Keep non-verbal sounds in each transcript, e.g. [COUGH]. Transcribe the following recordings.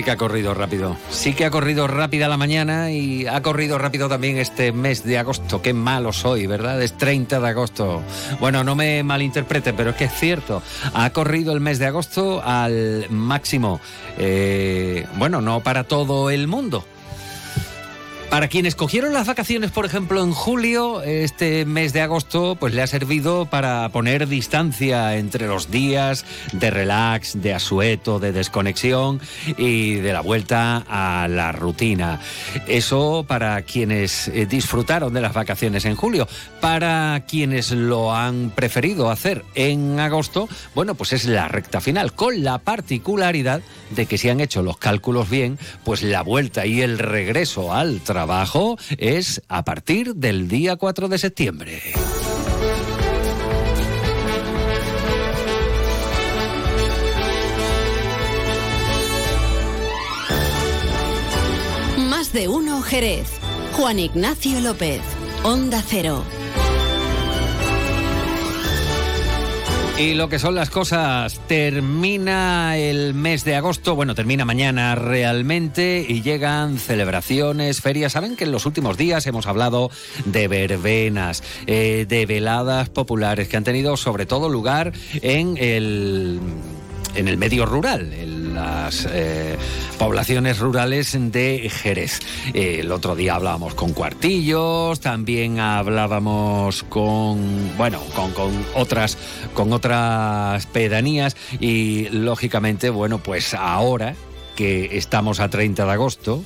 Sí que ha corrido rápido. Sí que ha corrido rápida la mañana y ha corrido rápido también este mes de agosto. Qué malo soy, ¿verdad? Es 30 de agosto. Bueno, no me malinterprete, pero es que es cierto. Ha corrido el mes de agosto al máximo. Eh, bueno, no para todo el mundo para quienes cogieron las vacaciones, por ejemplo, en julio, este mes de agosto, pues le ha servido para poner distancia entre los días de relax, de asueto, de desconexión y de la vuelta a la rutina. Eso para quienes eh, disfrutaron de las vacaciones en julio. Para quienes lo han preferido hacer en agosto, bueno, pues es la recta final, con la particularidad de que si han hecho los cálculos bien, pues la vuelta y el regreso al trabajo trabajo es a partir del día 4 de septiembre. Más de uno Jerez. Juan Ignacio López, Onda Cero. Y lo que son las cosas, termina el mes de agosto, bueno, termina mañana realmente y llegan celebraciones, ferias. Saben que en los últimos días hemos hablado de verbenas, eh, de veladas populares que han tenido sobre todo lugar en el en el medio rural, en las eh, poblaciones rurales de Jerez. el otro día hablábamos con cuartillos, también hablábamos con, bueno, con, con, otras, con otras pedanías y lógicamente, bueno, pues ahora que estamos a 30 de agosto,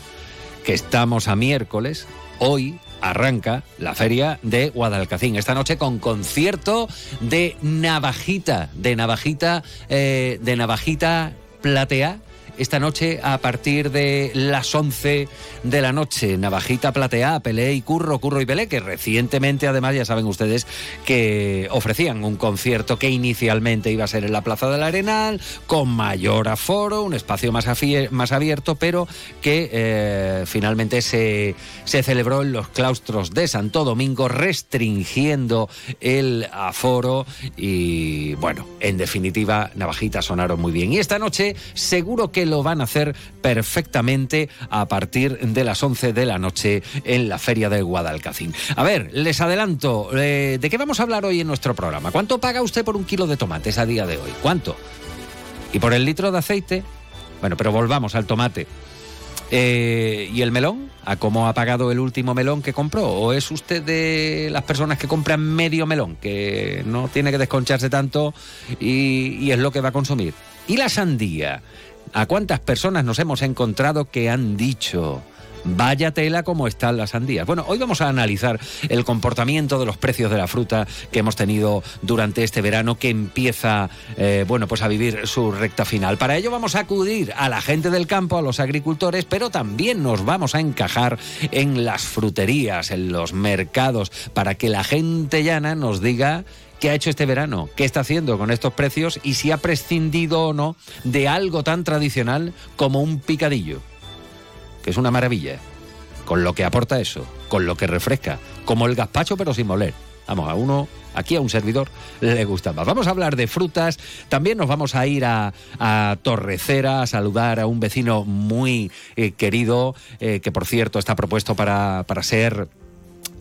que estamos a miércoles, hoy arranca la feria de Guadalcacín. Esta noche con concierto de Navajita, de Navajita, eh, de Navajita Platea esta noche a partir de las 11 de la noche. Navajita Platea, Pelé y Curro, Curro y Pelé, que recientemente además ya saben ustedes que ofrecían un concierto que inicialmente iba a ser en la Plaza del Arenal, con mayor aforo, un espacio más, más abierto, pero que eh, finalmente se, se celebró en los claustros de Santo Domingo, restringiendo el aforo y bueno, en definitiva, Navajita sonaron muy bien. Y esta noche seguro que lo van a hacer perfectamente a partir de las 11 de la noche en la Feria de Guadalcacín. A ver, les adelanto, eh, ¿de qué vamos a hablar hoy en nuestro programa? ¿Cuánto paga usted por un kilo de tomates a día de hoy? ¿Cuánto? ¿Y por el litro de aceite? Bueno, pero volvamos al tomate. Eh, ¿Y el melón? ¿A cómo ha pagado el último melón que compró? ¿O es usted de las personas que compran medio melón, que no tiene que desconcharse tanto y, y es lo que va a consumir? ¿Y la sandía? ¿A cuántas personas nos hemos encontrado que han dicho... Vaya tela como están las sandías. Bueno, hoy vamos a analizar el comportamiento de los precios de la fruta que hemos tenido durante este verano que empieza, eh, bueno, pues a vivir su recta final. Para ello vamos a acudir a la gente del campo, a los agricultores, pero también nos vamos a encajar en las fruterías, en los mercados, para que la gente llana nos diga qué ha hecho este verano, qué está haciendo con estos precios y si ha prescindido o no de algo tan tradicional como un picadillo, que es una maravilla, con lo que aporta eso, con lo que refresca, como el gazpacho pero sin moler. Vamos, a uno, aquí a un servidor le gusta más. Vamos a hablar de frutas, también nos vamos a ir a, Torrecera a saludar a un vecino muy eh, querido, eh, que por cierto está propuesto para, para ser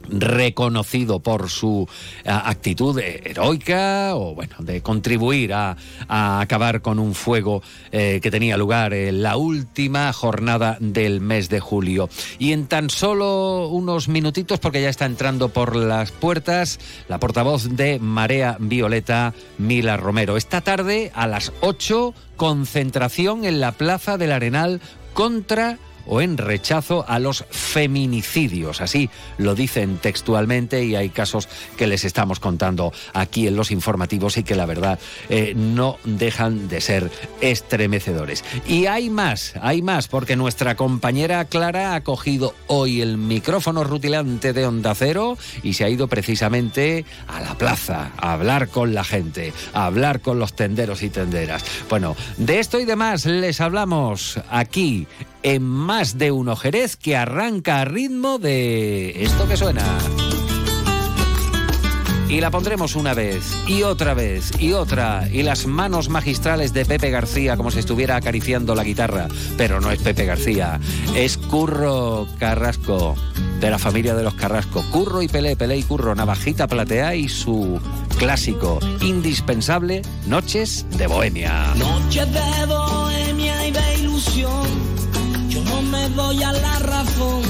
reconocido por su eh, actitud heroica o bueno de contribuir a, acabar con un fuego eh, que tenía lugar en la última jornada del mes de julio. Y en tan solo unos minutitos porque ya está entrando por las puertas la portavoz de Marea Violeta Mila Romero. Esta tarde a las 8 concentración en la Plaza del Arenal contra o en rechazo a los feminicidios. Así lo dicen textualmente y hay casos que les estamos contando aquí en los informativos y que la verdad eh, no dejan de ser estremecedores. Y hay más, hay más, porque nuestra compañera Clara ha cogido hoy el micrófono rutilante de Onda Cero y se ha ido precisamente a la plaza a hablar con la gente, a hablar con los tenderos y tenderas. Bueno, de esto y demás les hablamos aquí en más de un Jerez que arranca a ritmo de esto que suena. Y la pondremos una vez, y otra vez, y otra, y las manos magistrales de Pepe García como si estuviera acariciando la guitarra. Pero no es Pepe García, es Curro Carrasco, de la familia de los Carrasco. Curro y Pelé, Pelé y Curro, Navajita Platea y su clásico, indispensable, Noches de Bohemia. Noches de Bohemia y de ilusión me doy a la razón.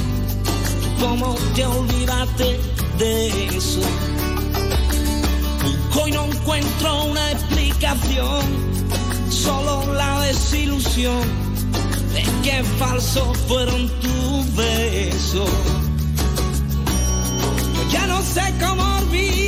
¿Cómo te olvidaste de eso? Busco y no encuentro una explicación, solo la desilusión de que falsos fueron tus besos. ya no sé cómo olvidarte,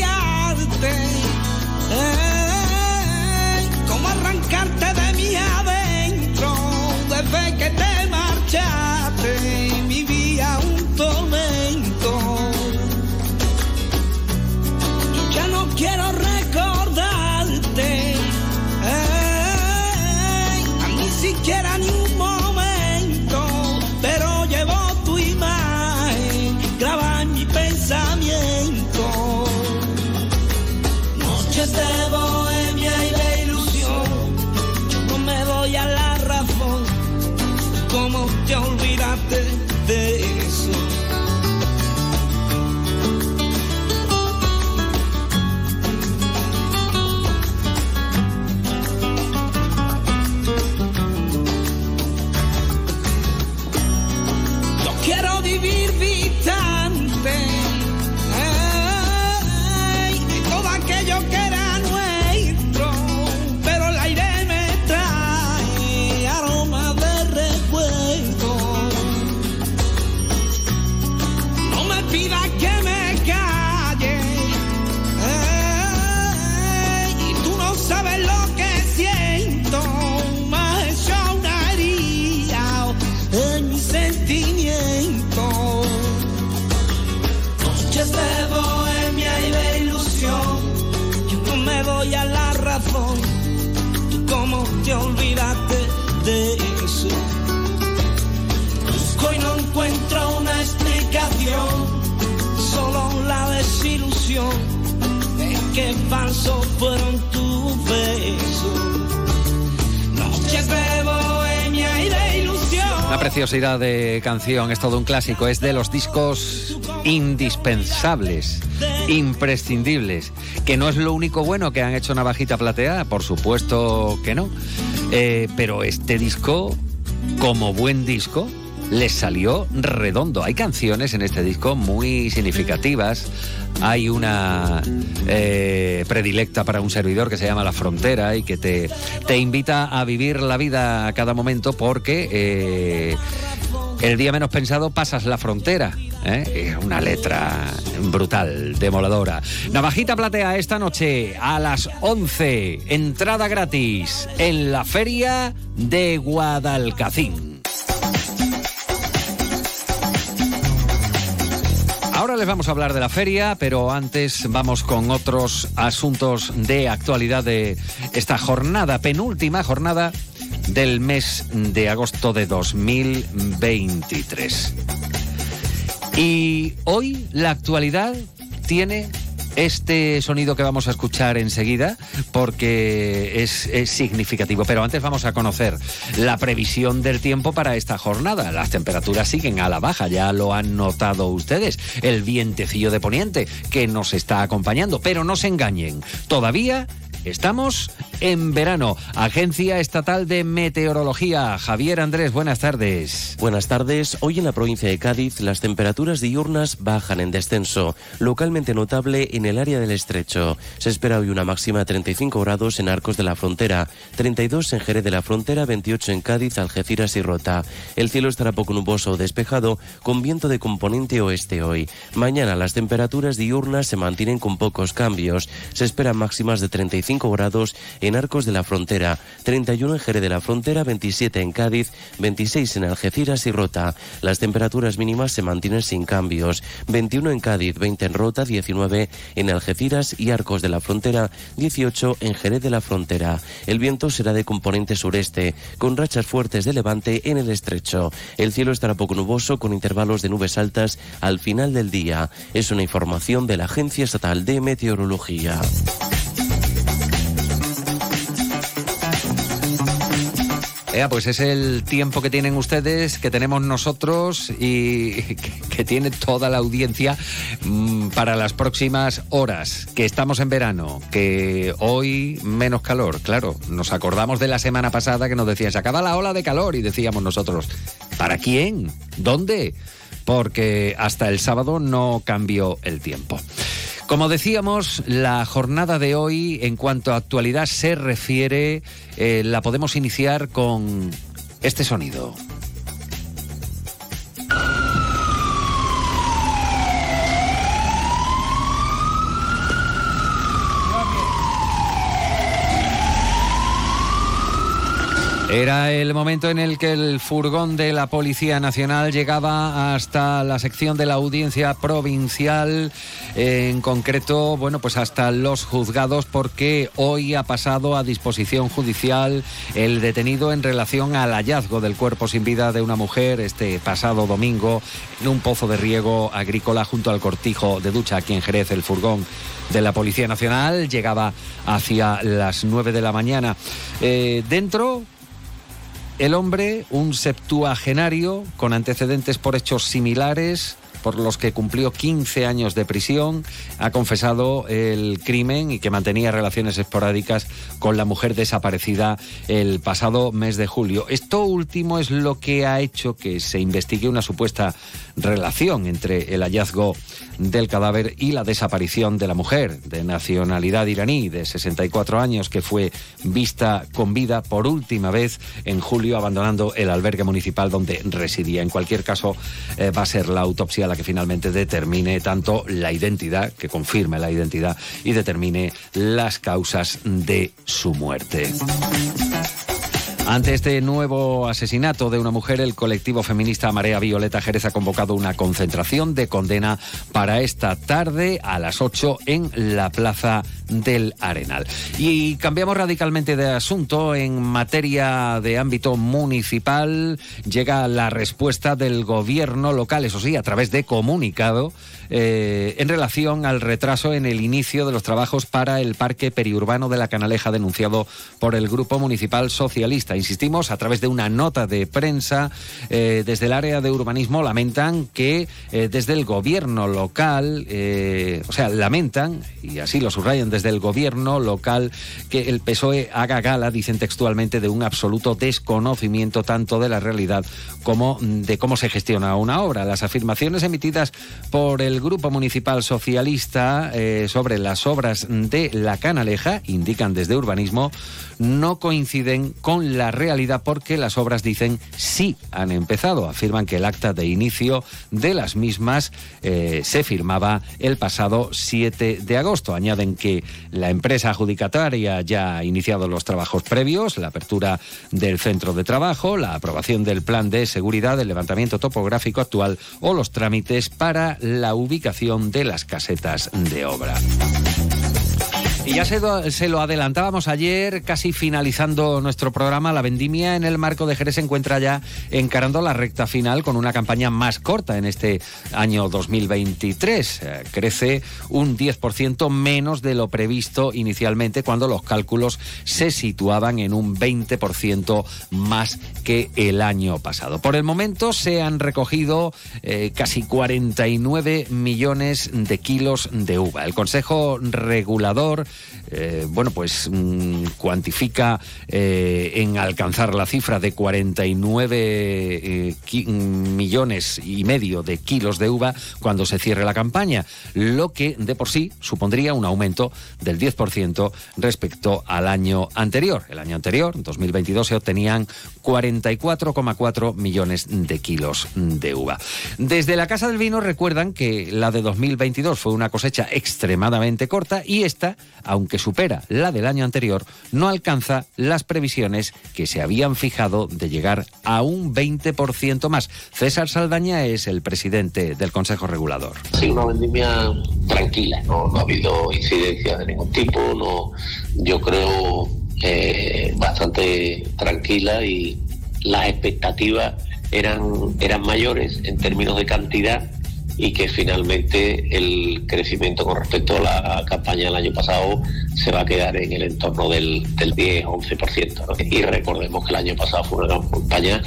ilusión. Preciosidad de canción, es todo un clásico, es de los discos indispensables, imprescindibles, que no es lo único bueno que han hecho Navajita Plateada, por supuesto que no, eh, pero este disco, como buen disco, les salió redondo. Hay canciones en este disco muy significativas. Hay una eh, predilecta para un servidor que se llama La Frontera y que te, te invita a vivir la vida a cada momento porque eh, el día menos pensado pasas la frontera. ¿eh? Es una letra brutal, demoladora. Navajita Platea esta noche a las 11, entrada gratis en la feria de Guadalcacín. Ahora les vamos a hablar de la feria, pero antes vamos con otros asuntos de actualidad de esta jornada, penúltima jornada del mes de agosto de 2023. Y hoy la actualidad tiene este sonido que vamos a escuchar enseguida porque es, significativo. Pero antes vamos a conocer la previsión del tiempo para esta jornada. Las temperaturas siguen a la baja, ya lo han notado ustedes. El vientecillo de poniente que nos está acompañando. Pero no se engañen, todavía Estamos en verano. Agencia Estatal de Meteorología. Javier Andrés, buenas tardes. Buenas tardes. Hoy en la provincia de Cádiz las temperaturas diurnas bajan en descenso, localmente notable en el área del estrecho. Se espera hoy una máxima de 35 grados en Arcos de la Frontera, 32 en Jerez de la Frontera, 28 en Cádiz, Algeciras y Rota. El cielo estará poco nuboso o despejado con viento de componente oeste hoy. Mañana las temperaturas diurnas se mantienen con pocos cambios. Se esperan máximas de 35 grados en Arcos de la Frontera, 31 en Jerez de la Frontera, 27 en Cádiz, 26 en Algeciras y Rota. Las temperaturas mínimas se mantienen sin cambios. 21 en Cádiz, 20 en Rota, 19 en Algeciras y Arcos de la Frontera, 18 en Jerez de la Frontera. El viento será de componente sureste, con rachas fuertes de levante en el estrecho. El cielo estará poco nuboso con intervalos de nubes altas al final del día. Es una información de la Agencia Estatal de Meteorología. Pues es el tiempo que tienen ustedes, que tenemos nosotros y que, tiene toda la audiencia mm, para las próximas horas, que estamos en verano, que hoy menos calor, claro, nos acordamos de la semana pasada que nos decían, se acaba la ola de calor y decíamos nosotros, ¿para quién? ¿Dónde? Porque hasta el sábado no cambió el tiempo. Como decíamos, la jornada de hoy, en cuanto a actualidad se refiere, eh, la podemos iniciar con este sonido. Era el momento en el que el furgón de la Policía Nacional llegaba hasta la sección de la audiencia provincial, en concreto, bueno, pues hasta los juzgados, porque hoy ha pasado a disposición judicial el detenido en relación al hallazgo del cuerpo sin vida de una mujer este pasado domingo en un pozo de riego agrícola junto al cortijo de ducha aquí en el furgón de la Policía Nacional llegaba hacia las 9 de la mañana. Eh, dentro el hombre, un septuagenario con antecedentes por hechos similares, por los que cumplió 15 años de prisión, ha confesado el crimen y que mantenía relaciones esporádicas con la mujer desaparecida el pasado mes de julio. Esto último es lo que ha hecho que se investigue una supuesta relación entre el hallazgo del cadáver y la desaparición de la mujer de nacionalidad iraní de 64 años que fue vista con vida por última vez en julio abandonando el albergue municipal donde residía. En cualquier caso, eh, va a ser la autopsia la que finalmente determine tanto la identidad, que confirme la identidad y determine las causas de su muerte. Ante este nuevo asesinato de una mujer, el colectivo feminista Marea Violeta Jerez ha convocado una concentración de condena para esta tarde a las 8 en la Plaza del Arenal. Y cambiamos radicalmente de asunto. En materia de ámbito municipal llega la respuesta del gobierno local, eso sí, a través de comunicado, eh, en relación al retraso en el inicio de los trabajos para el parque periurbano de la Canaleja denunciado por el Grupo Municipal Socialista. Insistimos, a través de una nota de prensa, eh, desde el área de urbanismo lamentan que eh, desde el gobierno local, o sea, lamentan, y así lo subrayan desde el gobierno local, que el PSOE haga gala, dicen textualmente, de un absoluto desconocimiento tanto de la realidad como de cómo se gestiona una obra. Las afirmaciones emitidas por el Grupo Municipal Socialista eh, sobre las obras de la Canaleja, indican desde urbanismo, no coinciden con la realidad porque las obras dicen sí han empezado. Afirman que el acta de inicio de las mismas eh, se firmaba el pasado 7 de agosto. Añaden que la empresa adjudicataria ya ha iniciado los trabajos previos, la apertura del centro de trabajo, la aprobación del plan de seguridad, el levantamiento topográfico actual o los trámites para la ubicación de las casetas de obra. Y ya se, lo adelantábamos ayer, casi finalizando nuestro programa, la vendimia en el marco de Jerez se encuentra ya encarando la recta final con una campaña más corta en este año 2023. Eh, crece un 10% menos de lo previsto inicialmente cuando los cálculos se situaban en un 20% más que el año pasado. Por el momento se han recogido eh, casi 49 millones de kilos de uva. El Consejo Regulador eh, bueno, pues mm, cuantifica eh, en alcanzar la cifra de 49 eh, millones y medio de kilos de uva cuando se cierre la campaña, lo que de por sí supondría un aumento del 10% respecto al año anterior. El año anterior, 2022, se obtenían 44,4 millones de kilos de uva. Desde la Casa del Vino recuerdan que la de 2022 fue una cosecha extremadamente corta y esta aunque supera la del año anterior, no alcanza las previsiones que se habían fijado de llegar a un 20% más. César Saldaña es el presidente del Consejo Regulador. Sí, una vendimia tranquila, no, ha habido incidencia de ningún tipo, no, yo creo eh, bastante tranquila y las expectativas eran, eran mayores en términos de cantidad y que finalmente el crecimiento con respecto a la campaña del año pasado se va a quedar en el entorno del, del 10-11%. Y recordemos que el año pasado fue una campaña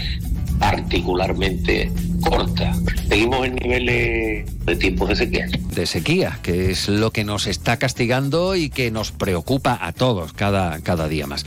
particularmente corta. Seguimos en niveles de tiempos de sequía. De sequía, que es lo que nos está castigando y que nos preocupa a todos cada, cada día más.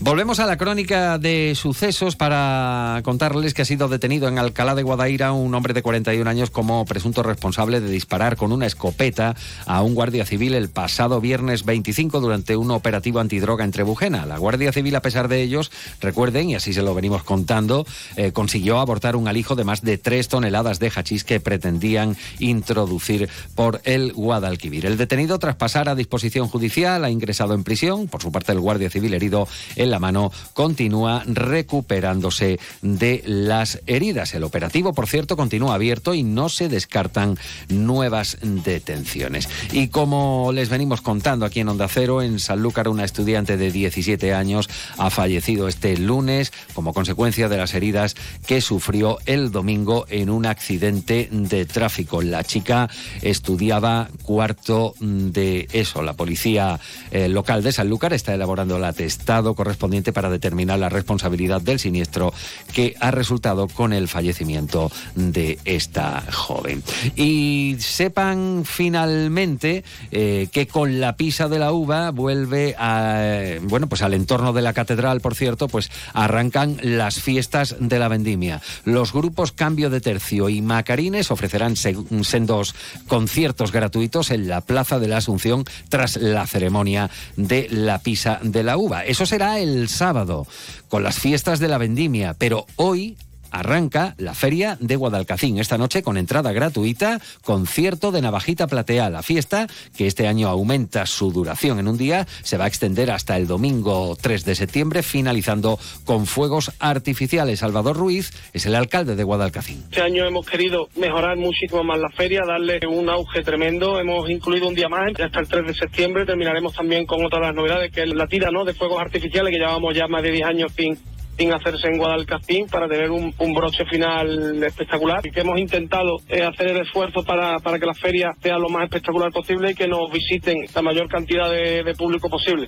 Volvemos a la crónica de sucesos para contarles que ha sido detenido en Alcalá de Guadaira un hombre de 41 años como presunto responsable de disparar con una escopeta a un guardia civil el pasado viernes 25 durante un operativo antidroga en Trebujena. La Guardia Civil, a pesar de ellos, recuerden, y así se lo venimos contando, eh, consiguió abortar un alijo de más de tres toneladas de hachís que pretendían introducir por el Guadalquivir. El detenido, tras pasar a disposición judicial, ha ingresado en prisión. Por su parte, el Guardia Civil herido en la mano continúa recuperándose de las heridas. El operativo, por cierto, continúa abierto y no se descartan nuevas detenciones. Y como les venimos contando aquí en Onda Cero, en Sanlúcar, una estudiante de 17 años ha fallecido este lunes como consecuencia de las heridas que sufrió el domingo en un accidente de tráfico. La chica estudiaba cuarto de eso. La policía eh, local de Sanlúcar está elaborando el atestado correspondiente para determinar la responsabilidad del siniestro que ha resultado con el fallecimiento de esta joven. Y sepan finalmente eh, que con la pisa de la uva vuelve a, bueno, pues al entorno de la catedral, por cierto, pues arrancan las fiestas de la vendimia. Los grupos De Tercio y Macarines ofrecerán sendos conciertos gratuitos en la Plaza de la Asunción tras la ceremonia de la pisa de la uva. Eso será el sábado, con las fiestas de la vendimia, pero hoy arranca la Feria de Guadalcacín esta noche con entrada gratuita, concierto de Navajita Platea. La fiesta, que este año aumenta su duración en un día, se va a extender hasta el domingo 3 de septiembre, finalizando con fuegos artificiales. Salvador Ruiz es el alcalde de Guadalcacín. Este año hemos querido mejorar muchísimo más la feria, darle un auge tremendo. Hemos incluido un día más, hasta el 3 de septiembre. Terminaremos también con otras las novedades, que es la tira ¿no? de fuegos artificiales, que llevamos ya más de 10 años sin sin hacerse en Guadalcacín para tener un, broche final espectacular y que hemos intentado eh, hacer el esfuerzo para, para, que la feria sea lo más espectacular posible y que nos visiten la mayor cantidad de público posible.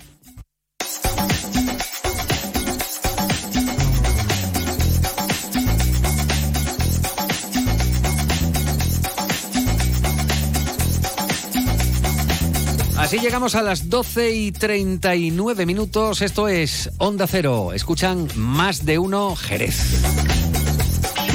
Así llegamos a las 12 y 39 minutos. Esto es Onda Cero. Escuchan más de uno Jerez.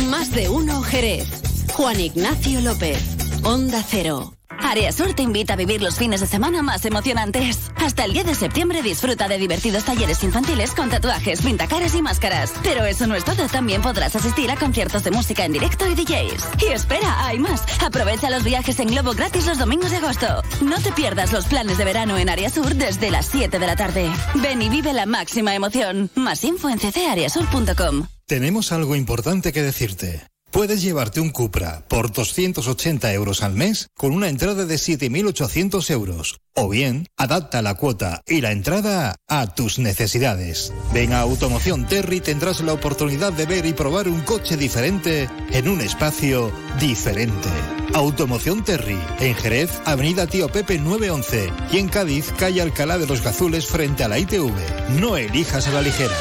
Más de uno Jerez. Juan Ignacio López. Onda Cero. Área Sur te invita a vivir los fines de semana más emocionantes. Hasta el 10 de septiembre disfruta de divertidos talleres infantiles con tatuajes, pintacaras y máscaras. Pero eso no es todo, también podrás asistir a conciertos de música en directo y DJs. Y espera, hay más. Aprovecha los viajes en globo gratis los domingos de agosto. No te pierdas los planes de verano en Área Sur desde las 7 de la tarde. Ven y vive la máxima emoción. Más info en ccareasur.com. Tenemos algo importante que decirte. Puedes llevarte un Cupra por 280 euros al mes con una entrada de 7.800 euros. O bien, adapta la cuota y la entrada a tus necesidades. Ven a Automoción Terry tendrás la oportunidad de ver y probar un coche diferente en un espacio diferente. Automoción Terry, en Jerez, Avenida Tío Pepe 911 y en Cádiz, calle Alcalá de los Gazules frente a la ITV. No elijas a la ligera.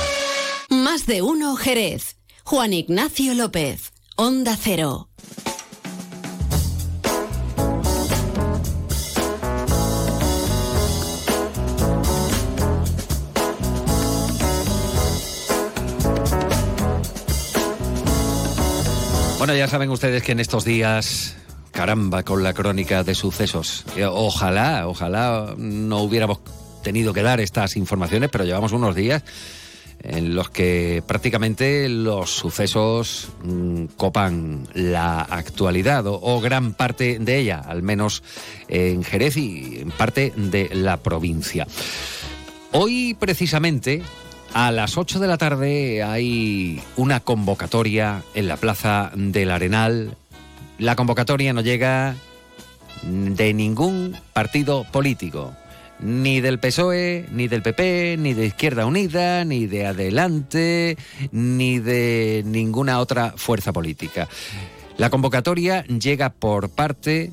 Más de uno Jerez. Juan Ignacio López. Onda Cero. Bueno, ya saben ustedes que en estos días, caramba, con la crónica de sucesos, ojalá, ojalá no hubiéramos tenido que dar estas informaciones, pero llevamos unos días en los que prácticamente los sucesos mm, copan la actualidad o, gran parte de ella, al menos en Jerez y en parte de la provincia. Hoy precisamente a las 8 de la tarde hay una convocatoria en la Plaza del Arenal. La convocatoria no llega de ningún partido político ni del PSOE, ni del PP, ni de Izquierda Unida, ni de Adelante, ni de ninguna otra fuerza política. La convocatoria llega por parte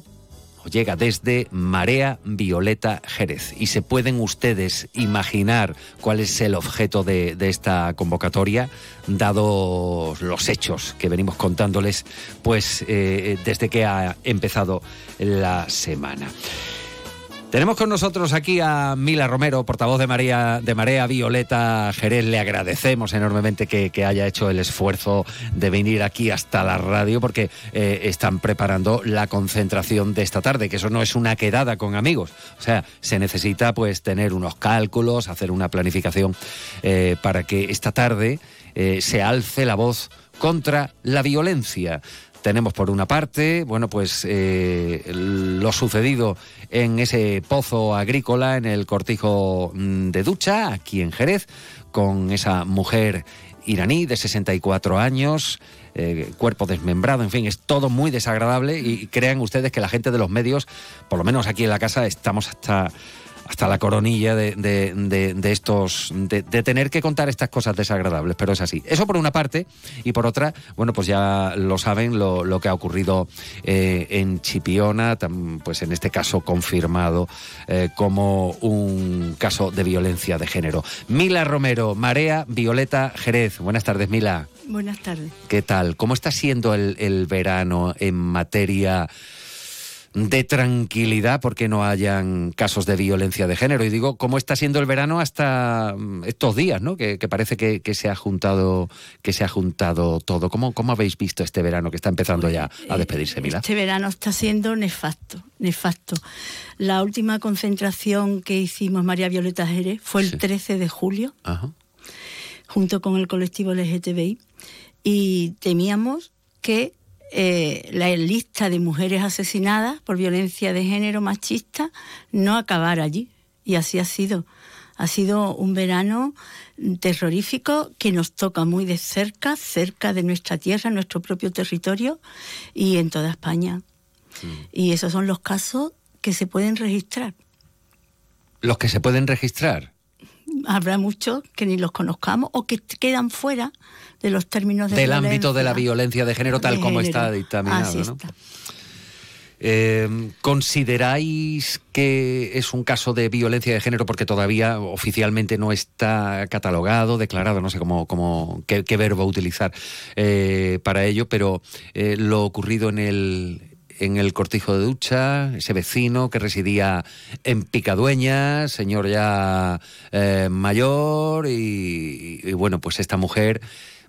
o llega desde Marea Violeta Jerez. Y se pueden ustedes imaginar cuál es el objeto de, esta convocatoria, dados los hechos que venimos contándoles, pues eh, desde que ha empezado la semana. Tenemos con nosotros aquí a Mila Romero, portavoz de María de Marea Violeta Jerez. Le agradecemos enormemente que, haya hecho el esfuerzo de venir aquí hasta la radio porque eh, están preparando la concentración de esta tarde, que eso no es una quedada con amigos. O sea, se necesita pues tener unos cálculos, hacer una planificación eh, para que esta tarde eh, se alce la voz contra la violencia tenemos por una parte, bueno, pues lo sucedido en ese pozo agrícola, en el cortijo mm, de ducha, aquí en Jerez, con esa mujer iraní de 64 años, eh, cuerpo desmembrado, en fin, es todo muy desagradable y crean ustedes que la gente de los medios, por lo menos aquí en la casa, estamos hasta hasta la coronilla de, de, de, de estos, de, tener que contar estas cosas desagradables, pero es así. Eso por una parte, y por otra, bueno, pues ya lo saben lo, lo que ha ocurrido eh, en Chipiona, pues en este caso confirmado eh, como un caso de violencia de género. Mila Romero, Marea Violeta Jerez. Buenas tardes, Mila. Buenas tardes. ¿Qué tal? ¿Cómo está siendo el, el verano en materia de tranquilidad porque no hayan casos de violencia de género. Y digo, ¿cómo está siendo el verano hasta mm, estos días, ¿no? Que, que parece que, que, se ha juntado, que se ha juntado todo. ¿Cómo, ¿Cómo habéis visto este verano que está empezando ya a despedirse, Mila? Este verano está siendo nefasto, nefasto. La última concentración que hicimos María Violeta Jerez fue el sí. 13 de julio, Ajá. junto con el colectivo LGTBI, y temíamos que eh, la lista de mujeres asesinadas por violencia de género machista no acabar allí. Y así ha sido. Ha sido un verano terrorífico que nos toca muy de cerca, cerca de nuestra tierra, nuestro propio territorio y en toda España. Sí. Y esos son los casos que se pueden registrar. ¿Los que se pueden registrar? Habrá muchos que ni los conozcamos o que quedan fuera de los términos de del violencia. ámbito de la violencia de género tal de como género. está dictaminado. Así ¿no? está. Eh, ¿Consideráis que es un caso de violencia de género porque todavía oficialmente no está catalogado, declarado, no sé cómo, cómo qué, qué verbo utilizar eh, para ello, pero eh, lo ocurrido en el en el cortijo de ducha, ese vecino que residía en Picadueña, señor ya eh, mayor, y, bueno, pues esta mujer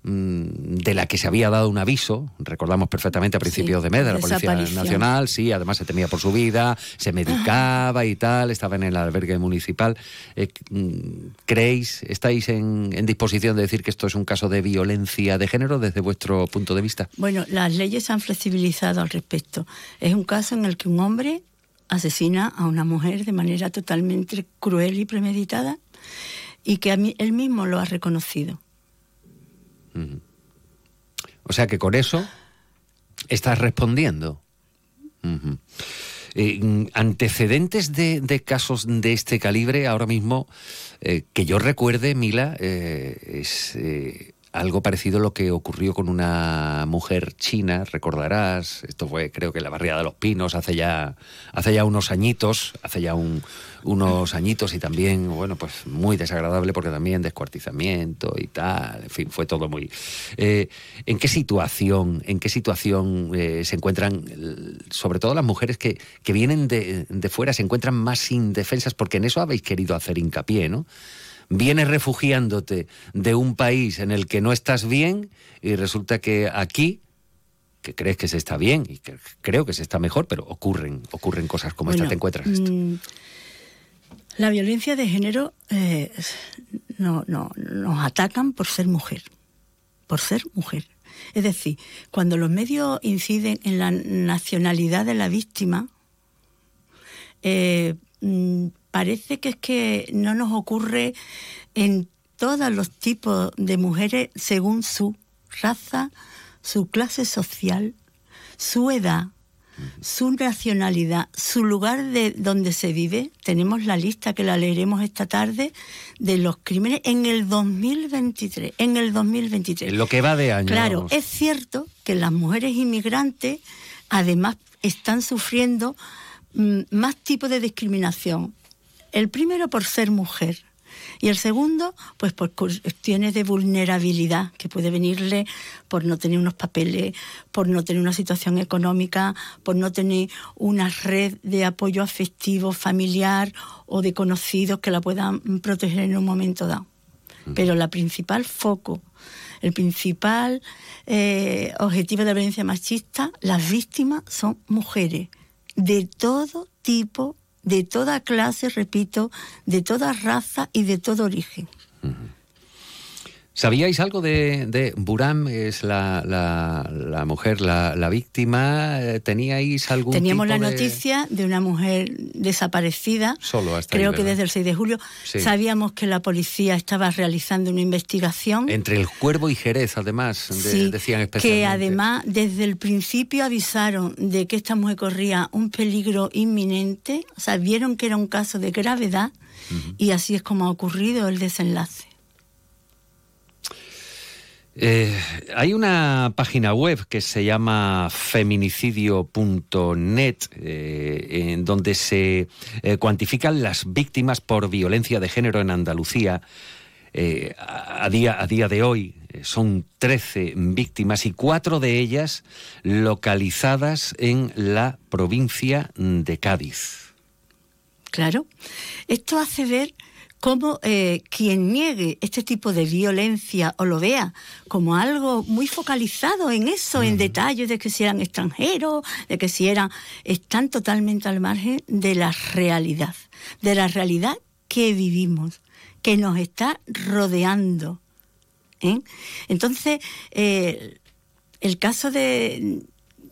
de la que se había dado un aviso, recordamos perfectamente a principios de mes de la Policía Nacional, sí, además se temía por su vida, se medicaba y tal, estaba en el albergue municipal. Eh, mm, ¿Creéis, estáis en, disposición de decir que esto es un caso de violencia de género desde vuestro punto de vista? Bueno, las leyes se han flexibilizado al respecto. Es un caso en el que un hombre asesina a una mujer de manera totalmente cruel y premeditada y que a mí, él mismo lo ha reconocido. O sea que con eso estás respondiendo. Eh, antecedentes de, casos de este calibre ahora mismo, eh, que yo recuerde, Mila, eh, es algo parecido a lo que ocurrió con una mujer china, recordarás, esto fue creo que la barriada de los Pinos hace ya, hace ya unos añitos, hace ya unos añitos y también, bueno, pues muy desagradable porque también descuartizamiento y tal, en fin, fue todo muy... Eh, ¿En qué situación, en qué situación eh, se encuentran, sobre todo las mujeres que, que vienen de, de fuera, se encuentran más indefensas? Porque en eso habéis querido hacer hincapié, ¿no? vienes refugiándote de un país en el que no estás bien y resulta que aquí que crees que se está bien y que creo que se está mejor, pero ocurren, ocurren cosas como esta, te encuentras mm, la violencia de género eh, no, no, nos atacan por ser mujer, por ser mujer. Es decir, cuando los medios inciden en la nacionalidad de la víctima, eh, mm, parece que es que no nos ocurre en todos los tipos de mujeres según su raza, su clase social, su edad, su nacionalidad, su lugar de donde se vive. Tenemos la lista que la leeremos esta tarde de los crímenes en el 2023. En el 2023. lo que va de año. Claro, es cierto que las mujeres inmigrantes además están sufriendo mm, más tipos de discriminación el primero por ser mujer y el segundo, pues por cuestiones de vulnerabilidad que puede venirle por no tener unos papeles, por no tener una situación económica, por no tener una red de apoyo afectivo, familiar o de conocidos que la puedan proteger en un momento dado. Pero la principal foco, el principal eh, objetivo de la violencia machista, las víctimas son mujeres de todo tipo de toda clase, repito, de toda raza y de todo origen. ¿Sabíais algo de, de Buram? Es la, la, mujer, la, víctima. ¿Teníais algún Teníamos la noticia de una mujer desaparecida. Solo hasta Creo que desde el 6 de julio. Sabíamos que la policía estaba realizando una investigación. Entre el Cuervo y Jerez, además, decían especialmente. Que además, desde el principio avisaron de que esta mujer corría un peligro inminente. O sea, vieron que era un caso de gravedad. Y así es como ha ocurrido el desenlace. Eh, hay una página web que se llama feminicidio.net eh, en donde se eh, cuantifican las víctimas por violencia de género en Andalucía. A, día, a día de hoy son 13 víctimas y cuatro de ellas localizadas en la provincia de Cádiz. Claro, esto hace ver cómo eh, quien niegue este tipo de violencia o lo vea como algo muy focalizado en eso, en detalles de que si eran extranjeros, de que si eran, están totalmente al margen de la realidad, de la realidad que vivimos, que nos está rodeando. ¿eh? Entonces, eh, el caso de,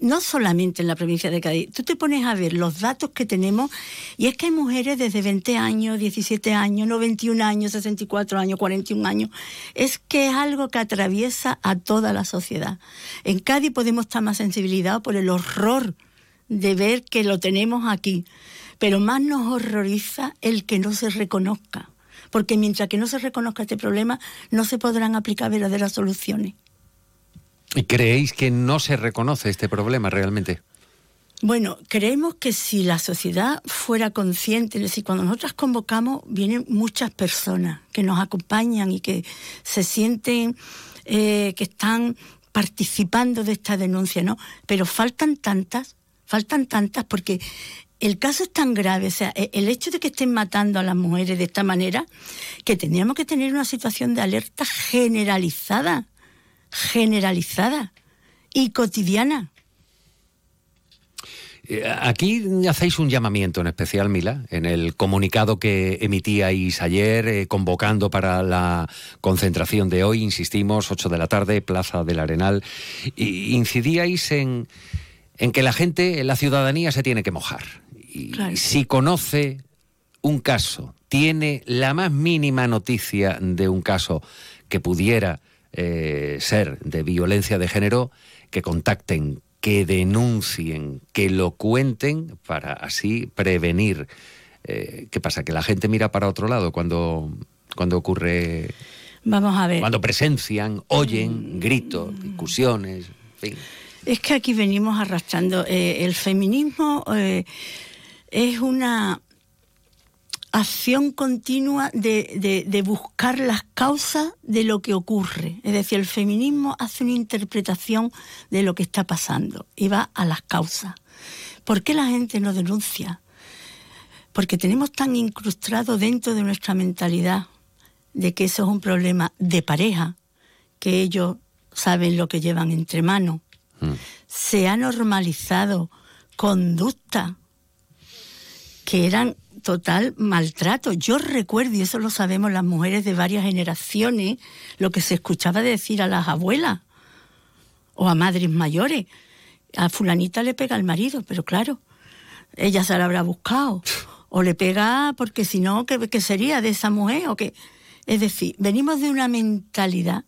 no solamente en la provincia de Cádiz, tú te pones a ver los datos que tenemos y es que hay mujeres desde 20 años, 17 años, no 21 años, 64 años, 41 años. Es que es algo que atraviesa a toda la sociedad. En Cádiz podemos estar más sensibilizados por el horror de ver que lo tenemos aquí, pero más nos horroriza el que no se reconozca, porque mientras que no se reconozca este problema, no se podrán aplicar verdaderas soluciones. ¿Y creéis que no se reconoce este problema realmente? Bueno, creemos que si la sociedad fuera consciente, es decir, cuando nosotras convocamos, vienen muchas personas que nos acompañan y que se sienten eh, que están participando de esta denuncia, ¿no? Pero faltan tantas, faltan tantas porque el caso es tan grave, o sea, e-, el hecho de que estén matando a las mujeres de esta manera, que tendríamos que tener una situación de alerta generalizada generalizada y cotidiana. Eh, Aquí hacéis un llamamiento en especial, Mila, en el comunicado que emitíais ayer, eh, convocando para la concentración de hoy, insistimos, 8 de la tarde, Plaza del Arenal, y incidíais en, en que la gente, la ciudadanía se tiene que mojar. Y Claro. si conoce un caso, tiene la más mínima noticia de un caso que pudiera eh, ser de violencia de género, que contacten, que denuncien, que lo cuenten para así prevenir. Eh, ¿Qué pasa? Que la gente mira para otro lado cuando, cuando ocurre, Vamos a ver. cuando presencian, oyen gritos, discusiones, en fin. Es que aquí venimos arrastrando. eh, el feminismo es una acción continua de, de- de buscar las causas de lo que ocurre. Es decir, el feminismo hace una interpretación de lo que está pasando y va a las causas. ¿Por qué la gente no denuncia? Porque tenemos tan incrustado dentro de nuestra mentalidad de que eso es un problema de pareja, que ellos saben lo que llevan entre manos se ha normalizado conducta que eran total maltrato. Yo recuerdo, y eso lo sabemos las mujeres de varias generaciones, lo que se escuchaba decir a las abuelas o a madres mayores. A fulanita le pega el marido, pero claro, ella se la habrá buscado. O le pega porque si no, ¿qué, qué sería de esa mujer? ¿O qué? Es decir, venimos de una mentalidad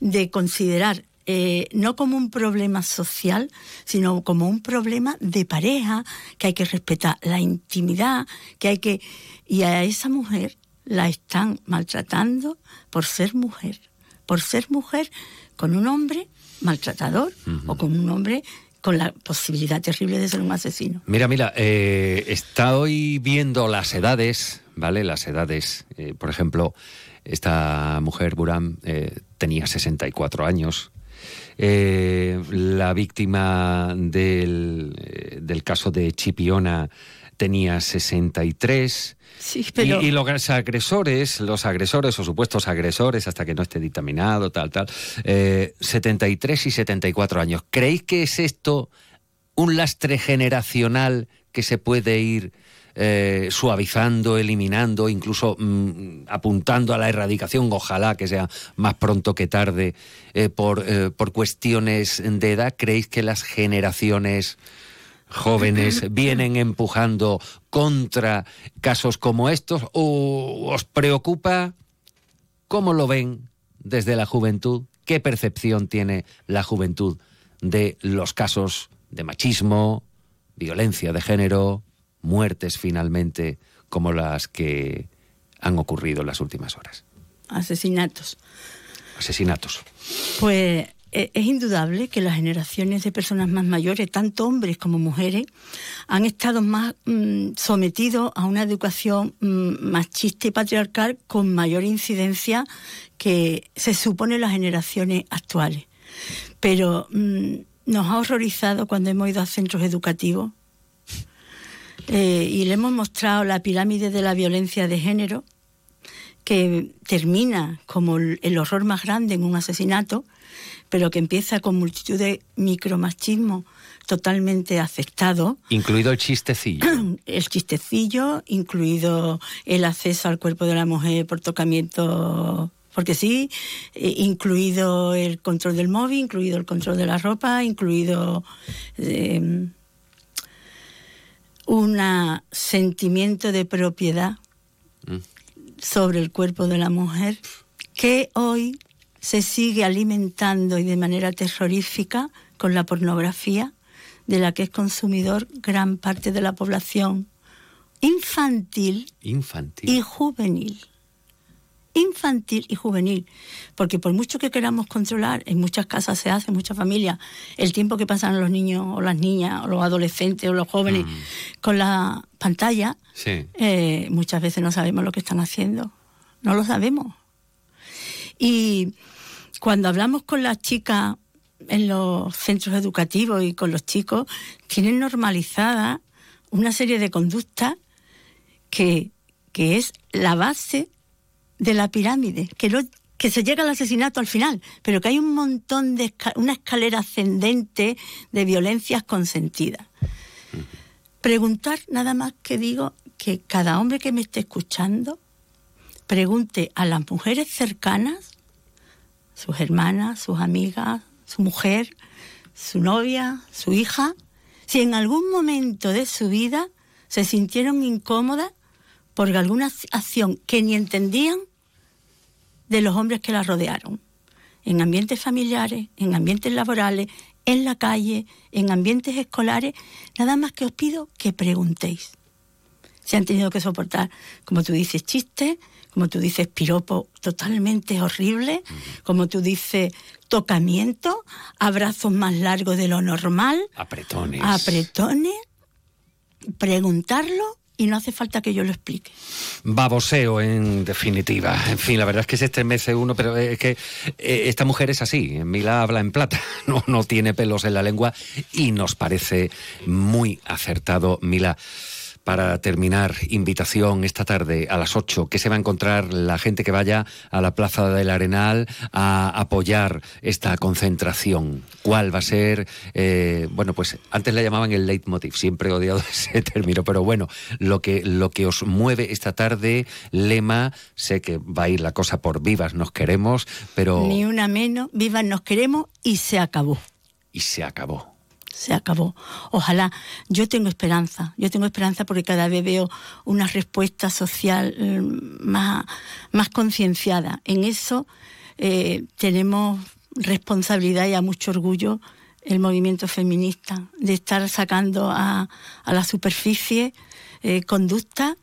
de considerar eh, no como un problema social, sino como un problema de pareja, que hay que respetar la intimidad, que hay que... Y a esa mujer la están maltratando por ser mujer, por ser mujer con un hombre maltratador o con un hombre con la posibilidad terrible de ser un asesino. Mira, mira, eh, estoy viendo las edades, ¿vale? Las edades. Eh, por ejemplo, esta mujer, Buram, eh, tenía 64 años. Eh, la víctima del, eh, del caso de Chipiona tenía 63. Sí, pero... Y, y los agresores, los agresores o supuestos agresores, hasta que no esté dictaminado, tal, tal, eh, 73 y 74 años. ¿Creéis que es esto un lastre generacional que se puede ir eh, suavizando, eliminando, incluso mm, apuntando a la erradicación, ojalá que sea más pronto que tarde, eh, por, eh, por cuestiones de edad? ¿Creéis que las generaciones jóvenes [LAUGHS] vienen empujando contra casos como estos o os preocupa cómo lo ven desde la juventud? ¿Qué percepción tiene la juventud de los casos de machismo, violencia de género, muertes finalmente como las que han ocurrido en las últimas horas? Asesinatos. Asesinatos. Pues eh, es indudable que las generaciones de personas más mayores, tanto hombres como mujeres, han estado más mm, sometidos a una educación mm, machista y patriarcal con mayor incidencia que se supone las generaciones actuales. Pero mm, nos ha horrorizado cuando hemos ido a centros educativos eh, y le hemos mostrado la pirámide de la violencia de género que termina como el horror más grande en un asesinato, pero que empieza con multitud de micromachismo totalmente aceptado. Incluido el chistecillo. [CLEARS THROAT] El chistecillo, incluido el acceso al cuerpo de la mujer por tocamiento, porque sí, eh, incluido el control del móvil, incluido el control de la ropa, incluido eh, un sentimiento de propiedad sobre el cuerpo de la mujer que hoy se sigue alimentando y de manera terrorífica con la pornografía de la que es consumidor gran parte de la población infantil Infantil. y juvenil. Infantil y juvenil. Porque por mucho que queramos controlar, en muchas casas se hace, en muchas familias, el tiempo que pasan los niños o las niñas o los adolescentes o los jóvenes con la pantalla, Sí. eh, muchas veces no sabemos lo que están haciendo. No lo sabemos. Y cuando hablamos con las chicas en los centros educativos y con los chicos, tienen normalizada una serie de conductas que, que es la base de la pirámide, que no, que se llega al asesinato al final, pero que hay un montón de una escalera ascendente de violencias consentidas. Preguntar, nada más que digo, que cada hombre que me esté escuchando pregunte a las mujeres cercanas, sus hermanas, sus amigas, su mujer, su novia, su hija, si en algún momento de su vida se sintieron incómodas por alguna acción que ni entendían de los hombres que la rodearon, en ambientes familiares, en ambientes laborales, en la calle, en ambientes escolares, nada más que os pido que preguntéis. Se han tenido que soportar, como tú dices, chistes, como tú dices, piropo totalmente horrible, como tú dices, tocamiento, abrazos más largos de lo normal, apretones. Apretones, preguntarlo y no hace falta que yo lo explique. Baboseo, en definitiva. En fin, la verdad es que se estremece uno, pero es que eh, esta mujer es así. Mila habla en plata, [LAUGHS] no, no tiene pelos en la lengua y nos parece muy acertado, Mila para terminar, invitación esta tarde a las 8, que se va a encontrar la gente que vaya a la Plaza del Arenal a apoyar esta concentración. ¿Cuál va a ser? Eh, bueno, pues antes le llamaban el leitmotiv, siempre he odiado [LAUGHS] ese término, pero bueno, lo que, lo que os mueve esta tarde, lema, sé que va a ir la cosa por vivas nos queremos, pero... Ni una menos, vivas nos queremos y se acabó. Y se acabó se acabó. Ojalá, yo tengo esperanza, yo tengo esperanza porque cada vez veo una respuesta social eh, más, más concienciada. En eso eh, tenemos responsabilidad y a mucho orgullo el movimiento feminista, de estar sacando a, la superficie eh, conducta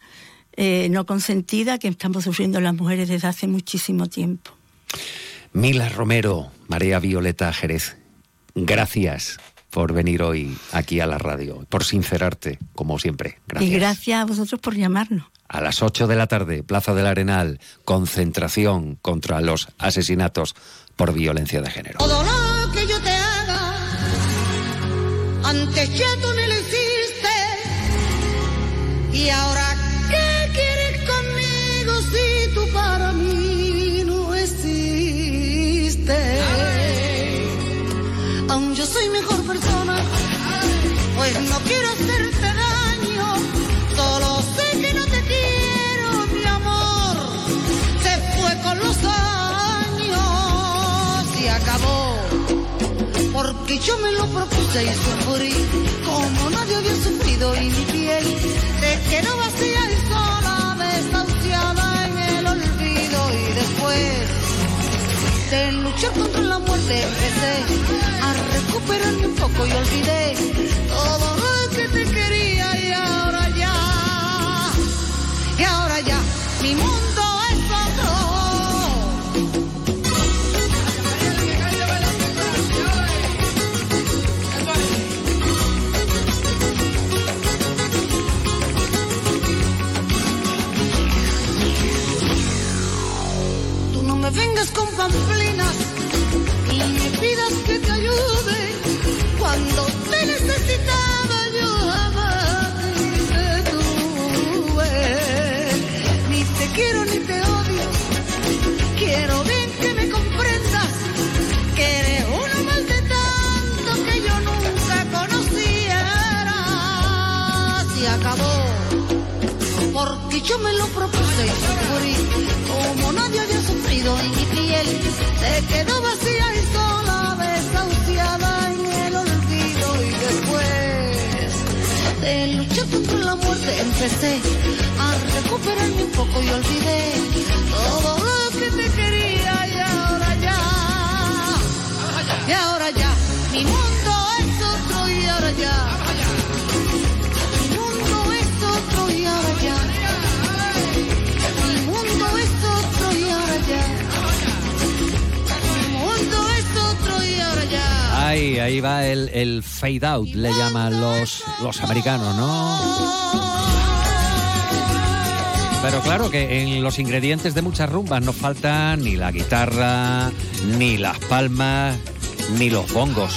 no consentida que estamos sufriendo las mujeres desde hace muchísimo tiempo. Mila Romero, María Violeta Jerez, gracias por venir hoy aquí a la radio, por sincerarte, como siempre. Gracias. Y gracias a vosotros por llamarnos. A las 8 de la tarde, Plaza del Arenal, concentración contra los asesinatos por violencia de género. Todo lo que yo te haga, antes ya tú ni lo hiciste, y ahora porque yo me lo propuse y sufrí, como nadie había sufrido y mi piel se quedó vacía y sola, desahuciada en el olvido. Y después de luchar contra la muerte empecé a recuperarme un poco y olvidé todo lo que te quería. Y ahora ya, y ahora ya, mi mundo vengas con pamplinas y me pidas que te ayude cuando te necesitaba yo jamás te tuve. Ni te quiero ni te odio, quiero bien que me comprendas que eres uno más de tanto que yo nunca conociera. Se acabó, porque yo me lo propuse y como nadie sufrido en mi piel. Se quedó vacía y sola, desahuciada en el olvido y después de luchar contra la muerte empecé a recuperarme un poco y olvidé todo lo que te quería y ahora ya, y ahora ya, mi mundo es otro y ahora ya. Ahí, ahí va el, fade out, le llaman los, los americanos, ¿no? Pero claro que en los ingredientes de muchas rumbas no faltan ni la guitarra, ni las palmas, ni los bongos.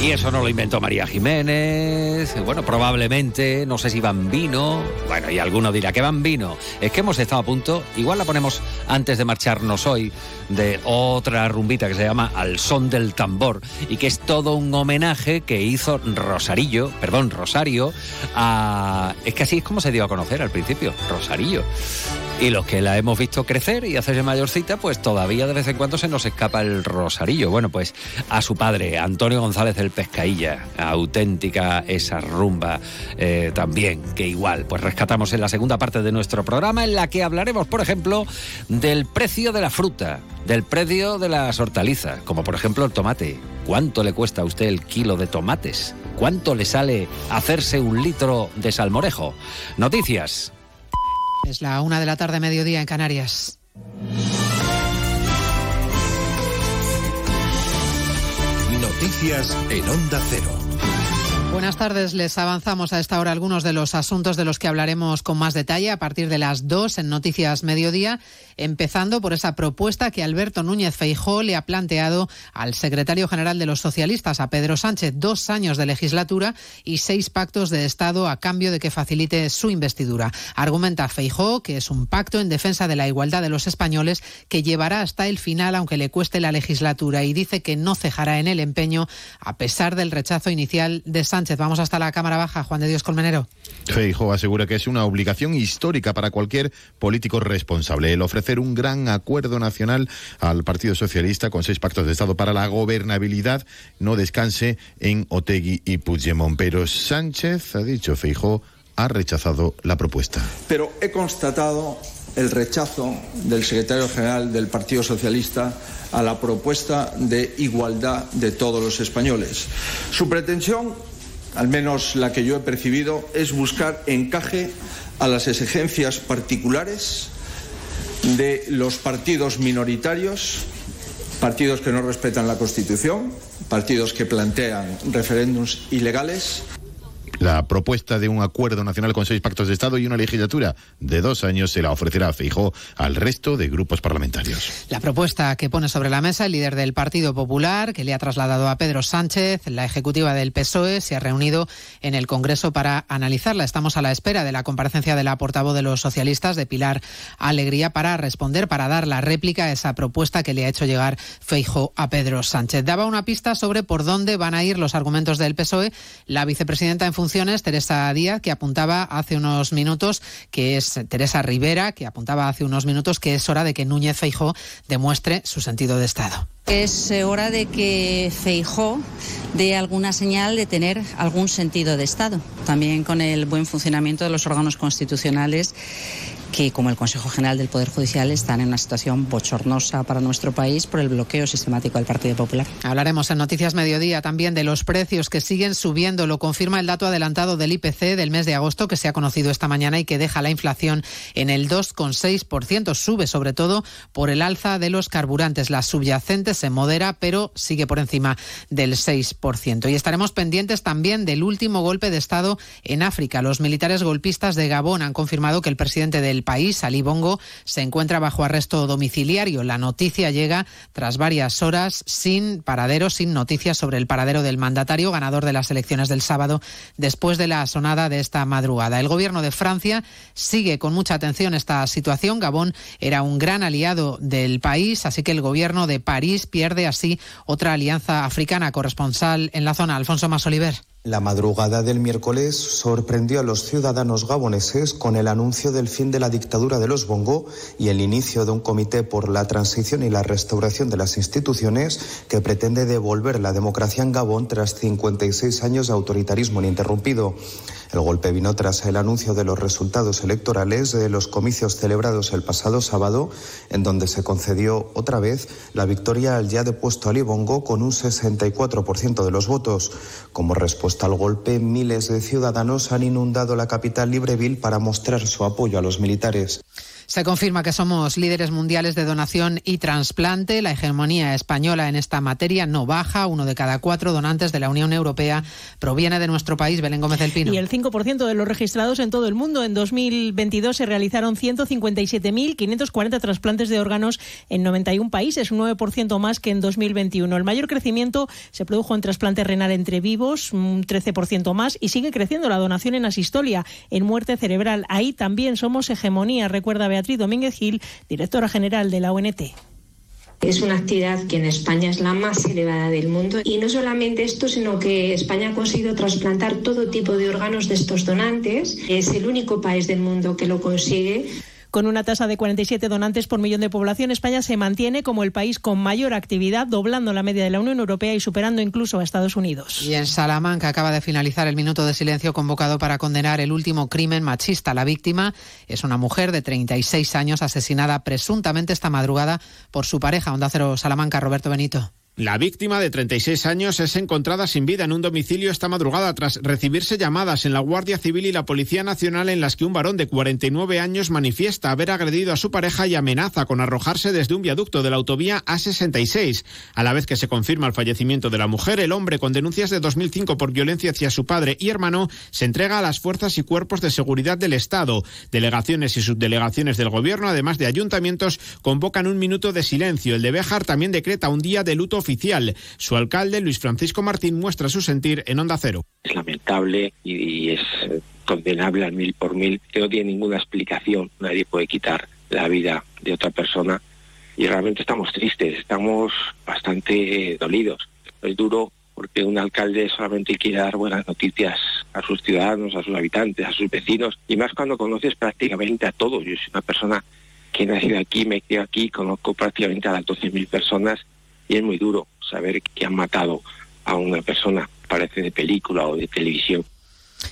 Y eso no lo inventó María Jiménez, bueno, probablemente, no sé si Bambino, bueno, y alguno dirá que Bambino, es que hemos estado a punto, igual la ponemos antes de marcharnos hoy, de otra rumbita que se llama Al son del tambor, y que es todo un homenaje que hizo Rosarillo, perdón, Rosario, a... es que así es como se dio a conocer al principio, Rosarillo. Y los que la hemos visto crecer y hacerse mayorcita, pues todavía de vez en cuando se nos escapa el rosarillo. Bueno, pues a su padre, Antonio González del Pescailla, auténtica esa rumba eh, también, que igual, pues rescatamos en la segunda parte de nuestro programa, en la que hablaremos, por ejemplo, del precio de la fruta, del precio de las hortalizas, como por ejemplo el tomate. ¿Cuánto le cuesta a usted el kilo de tomates? ¿Cuánto le sale hacerse un litro de salmorejo? Noticias. Es la una de la tarde, mediodía en Canarias. Noticias en Onda Cero. Buenas tardes, les avanzamos a esta hora algunos de los asuntos de los que hablaremos con más detalle a partir de las dos en Noticias Mediodía, empezando por esa propuesta que Alberto Núñez Feijó le ha planteado al secretario general de los socialistas, a Pedro Sánchez, dos años de legislatura y seis pactos de Estado a cambio de que facilite su investidura. Argumenta Feijó que es un pacto en defensa de la igualdad de los españoles que llevará hasta el final aunque le cueste la legislatura y dice que no cejará en el empeño a pesar del rechazo inicial de Sánchez Vamos hasta la Cámara Baja. Juan de Dios Colmenero. Feijo asegura que es una obligación histórica para cualquier político responsable el ofrecer un gran acuerdo nacional al Partido Socialista con seis pactos de Estado para la gobernabilidad no descanse en Otegui y Puigdemont. Pero Sánchez, ha dicho Feijo, ha rechazado la propuesta. Pero he constatado el rechazo del secretario general del Partido Socialista a la propuesta de igualdad de todos los españoles. Su pretensión al menos la que yo he percibido, es buscar encaje a las exigencias particulares de los partidos minoritarios, partidos que no respetan la Constitución, partidos que plantean referéndums ilegales la propuesta de un acuerdo nacional con seis pactos de Estado y una legislatura de dos años se la ofrecerá Feijó al resto de grupos parlamentarios. La propuesta que pone sobre la mesa el líder del Partido Popular, que le ha trasladado a Pedro Sánchez, la ejecutiva del PSOE, se ha reunido en el Congreso para analizarla. Estamos a la espera de la comparecencia de la portavoz de los socialistas, de Pilar Alegría, para responder, para dar la réplica a esa propuesta que le ha hecho llegar Feijó a Pedro Sánchez. Daba una pista sobre por dónde van a ir los argumentos del PSOE. La vicepresidenta en Teresa Díaz, que apuntaba hace unos minutos, que es Teresa Rivera, que apuntaba hace unos minutos que es hora de que Núñez Feijó demuestre su sentido de Estado. Es hora de que Feijó dé alguna señal de tener algún sentido de Estado, también con el buen funcionamiento de los órganos constitucionales que, como el Consejo General del Poder Judicial, están en una situación bochornosa para nuestro país por el bloqueo sistemático del Partido Popular. Hablaremos en Noticias Mediodía también de los precios que siguen subiendo. Lo confirma el dato adelantado del IPC del mes de agosto que se ha conocido esta mañana y que deja la inflación en el 2,6%. Sube sobre todo por el alza de los carburantes. La subyacente se modera, pero sigue por encima del 6%. Y estaremos pendientes también del último golpe de Estado en África. Los militares golpistas de Gabón han confirmado que el presidente del país, Ali Bongo, se encuentra bajo arresto domiciliario. La noticia llega tras varias horas sin paradero, sin noticias sobre el paradero del mandatario ganador de las elecciones del sábado después de la sonada de esta madrugada. El gobierno de Francia sigue con mucha atención esta situación. Gabón era un gran aliado del país, así que el gobierno de París pierde así otra alianza africana corresponsal en la zona. Alfonso Masoliver. La madrugada del miércoles sorprendió a los ciudadanos gaboneses con el anuncio del fin de la dictadura de los Bongo y el inicio de un comité por la transición y la restauración de las instituciones que pretende devolver la democracia en Gabón tras 56 años de autoritarismo ininterrumpido. El golpe vino tras el anuncio de los resultados electorales de los comicios celebrados el pasado sábado, en donde se concedió otra vez la victoria al ya depuesto Ali Bongo con un 64% de los votos. Como respuesta al golpe, miles de ciudadanos han inundado la capital Libreville para mostrar su apoyo a los militares. Se confirma que somos líderes mundiales de donación y trasplante. La hegemonía española en esta materia no baja. Uno de cada cuatro donantes de la Unión Europea proviene de nuestro país, Belén Gómez del Pino. Y el 5% de los registrados en todo el mundo. En 2022 se realizaron 157.540 trasplantes de órganos en 91 países, un 9% más que en 2021. El mayor crecimiento se produjo en trasplante renal entre vivos, un 13% más, y sigue creciendo la donación en asistolia, en muerte cerebral. Ahí también somos hegemonía, recuerda Beatriz Domínguez Gil, directora general de la ONT. Es una actividad que en España es la más elevada del mundo y no solamente esto, sino que España ha conseguido trasplantar todo tipo de órganos de estos donantes. Es el único país del mundo que lo consigue. Con una tasa de 47 donantes por millón de población, España se mantiene como el país con mayor actividad, doblando la media de la Unión Europea y superando incluso a Estados Unidos. Y en Salamanca acaba de finalizar el minuto de silencio convocado para condenar el último crimen machista. La víctima es una mujer de 36 años asesinada presuntamente esta madrugada por su pareja, Onda Cero Salamanca, Roberto Benito. La víctima de 36 años es encontrada sin vida en un domicilio esta madrugada tras recibirse llamadas en la Guardia Civil y la Policía Nacional en las que un varón de 49 años manifiesta haber agredido a su pareja y amenaza con arrojarse desde un viaducto de la autovía A66. A la vez que se confirma el fallecimiento de la mujer, el hombre con denuncias de 2005 por violencia hacia su padre y hermano se entrega a las fuerzas y cuerpos de seguridad del Estado. Delegaciones y subdelegaciones del Gobierno, además de ayuntamientos, convocan un minuto de silencio. El de Béjar también decreta un día de luto Su alcalde, Luis Francisco Martín, muestra su sentir en Onda Cero. Es lamentable y es condenable al mil por mil, no tiene ninguna explicación. Nadie puede quitar la vida de otra persona y realmente estamos tristes, estamos bastante dolidos. Es duro porque un alcalde solamente quiere dar buenas noticias a sus ciudadanos, a sus habitantes, a sus vecinos, y más cuando conoces prácticamente a todos. Yo soy una persona que he nacido aquí, me quedo aquí, conozco prácticamente a las 12.000 personas y es muy duro saber que han matado a una persona, parece de película o de televisión.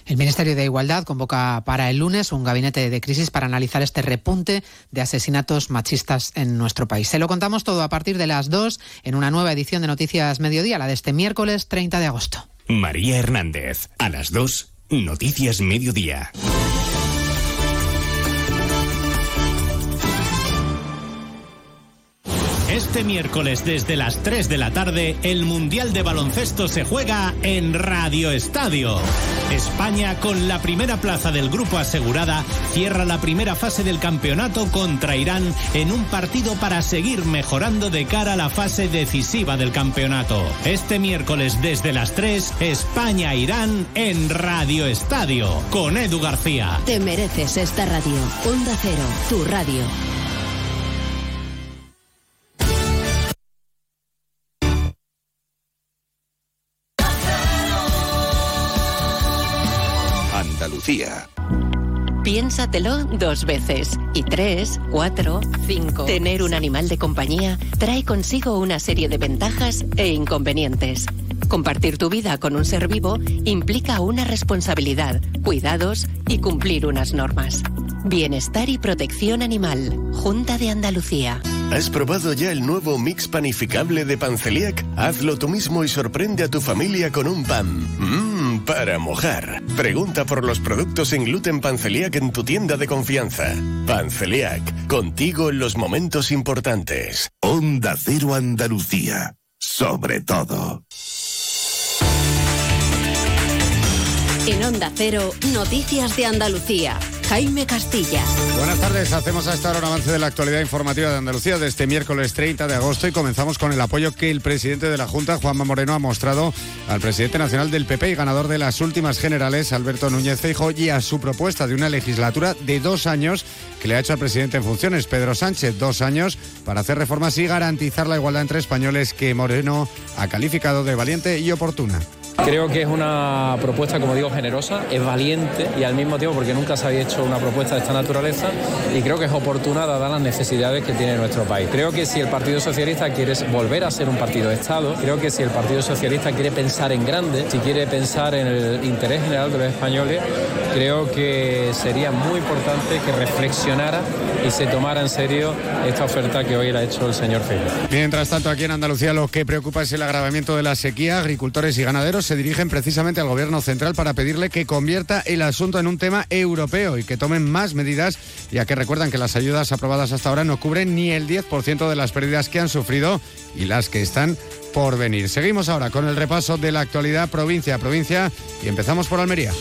El Ministerio de Igualdad convoca para el lunes un gabinete de crisis para analizar este repunte de asesinatos machistas en nuestro país. Se lo contamos todo a partir de las 2 en una nueva edición de Noticias Mediodía, la de este miércoles 30 de agosto. María Hernández, a las 2, Noticias Mediodía. Este miércoles desde las 3 de la tarde, el Mundial de Baloncesto se juega en Radio Estadio. España, con la primera plaza del grupo asegurada, cierra la primera fase del campeonato contra Irán en un partido para seguir mejorando de cara a la fase decisiva del campeonato. Este miércoles desde las 3, España-Irán en Radio Estadio, con Edu García. Te mereces esta radio. Onda Cero, tu radio. Andalucía. Piénsatelo dos veces. Y tres, cuatro, cinco. Tener un animal de compañía trae consigo una serie de ventajas e inconvenientes. Compartir tu vida con un ser vivo implica una responsabilidad, cuidados y cumplir unas normas. Bienestar y protección animal. Junta de Andalucía. ¿Has probado ya el nuevo mix panificable de Panceliac? Hazlo tú mismo y sorprende a tu familia con un pan. Mmm, para mojar. Pregunta por los productos sin gluten Panceliac en tu tienda de confianza. Panceliac, contigo en los momentos importantes. Onda Cero Andalucía. Sobre todo. En Onda Cero, Noticias de Andalucía. Jaime Castilla. Buenas tardes, hacemos hasta ahora un avance de la actualidad informativa de Andalucía de este miércoles 30 de agosto y comenzamos con el apoyo que el presidente de la Junta, Juanma Moreno, ha mostrado al presidente nacional del PP y ganador de las últimas generales, Alberto Núñez Feijóo, y a su propuesta de una legislatura de dos años que le ha hecho al presidente en funciones, Pedro Sánchez, dos años para hacer reformas y garantizar la igualdad entre españoles que Moreno ha calificado de valiente y oportuna. Creo que es una propuesta, como digo, generosa, es valiente y al mismo tiempo porque nunca se había hecho una propuesta de esta naturaleza y creo que es oportuna dadas las necesidades que tiene nuestro país. Creo que si el Partido Socialista quiere volver a ser un partido de Estado, creo que si el Partido Socialista quiere pensar en grande, si quiere pensar en el interés general de los españoles, creo que sería muy importante que reflexionara y se tomara en serio esta oferta que hoy le ha hecho el señor Feijóo. Mientras tanto, aquí en Andalucía lo que preocupa es el agravamiento de la sequía. Agricultores y ganaderos se dirigen precisamente al gobierno central para pedirle que convierta el asunto en un tema europeo y que tomen más medidas, ya que recuerdan que las ayudas aprobadas hasta ahora no cubren ni el 10% de las pérdidas que han sufrido y las que están por venir. Seguimos ahora con el repaso de la actualidad provincia a provincia y empezamos por Almería.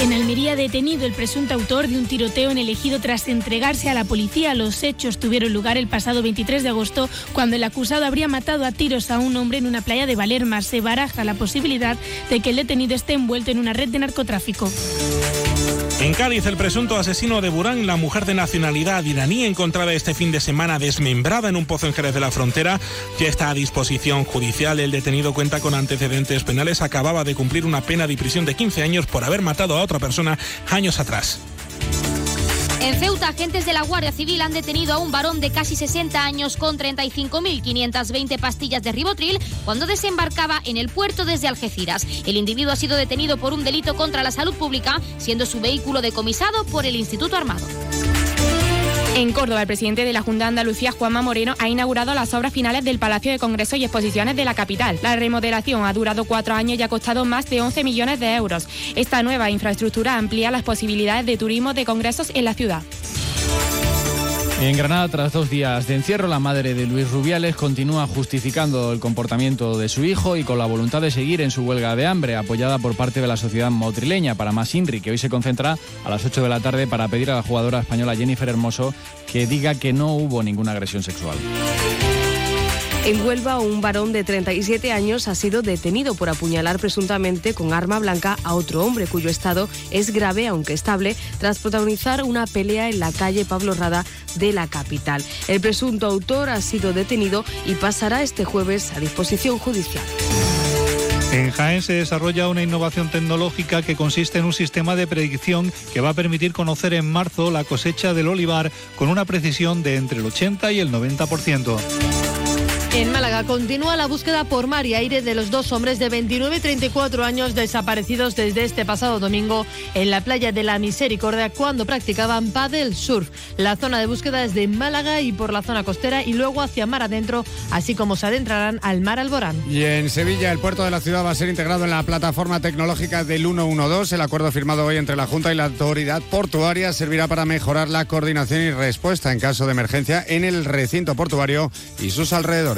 En Almería detenido el presunto autor de un tiroteo en el ejido tras entregarse a la policía. Los hechos tuvieron lugar el pasado 23 de agosto cuando el acusado habría matado a tiros a un hombre en una playa de Valerma. Se baraja la posibilidad de que el detenido esté envuelto en una red de narcotráfico. En Cádiz, el presunto asesino de Burán, la mujer de nacionalidad iraní encontrada este fin de semana desmembrada en un pozo en Jerez de la Frontera, ya está a disposición judicial. El detenido cuenta con antecedentes penales. Acababa de cumplir una pena de prisión de 15 años por haber matado a otra persona años atrás. En Ceuta, agentes de la Guardia Civil han detenido a un varón de casi 60 años con 35.520 pastillas de ribotril cuando desembarcaba en el puerto desde Algeciras. El individuo ha sido detenido por un delito contra la salud pública, siendo su vehículo decomisado por el Instituto Armado. En Córdoba, el presidente de la Junta de Andalucía, Juanma Moreno, ha inaugurado las obras finales del Palacio de Congresos y Exposiciones de la capital. La remodelación ha durado cuatro años y ha costado más de 11 millones de euros. Esta nueva infraestructura amplía las posibilidades de turismo de congresos en la ciudad. En Granada, tras dos días de encierro, la madre de Luis Rubiales continúa justificando el comportamiento de su hijo y con la voluntad de seguir en su huelga de hambre, apoyada por parte de la sociedad motrileña. Para más Inri, que hoy se concentra a las 8 de la tarde para pedir a la jugadora española Jennifer Hermoso que diga que no hubo ninguna agresión sexual. En Huelva, un varón de 37 años ha sido detenido por apuñalar presuntamente con arma blanca a otro hombre cuyo estado es grave, aunque estable, tras protagonizar una pelea en la calle Pablo Rada de la capital. El presunto autor ha sido detenido y pasará este jueves a disposición judicial. En Jaén se desarrolla una innovación tecnológica que consiste en un sistema de predicción que va a permitir conocer en marzo la cosecha del olivar con una precisión de entre el 80 y el 90%. En Málaga continúa la búsqueda por mar y aire de los dos hombres de 29 y 34 años desaparecidos desde este pasado domingo en la playa de la Misericordia cuando practicaban paddle surf. La zona de búsqueda es de Málaga y por la zona costera y luego hacia mar adentro, así como se adentrarán al mar Alborán. Y en Sevilla, el puerto de la ciudad va a ser integrado en la plataforma tecnológica del 112. El acuerdo firmado hoy entre la Junta y la autoridad portuaria servirá para mejorar la coordinación y respuesta en caso de emergencia en el recinto portuario y sus alrededores.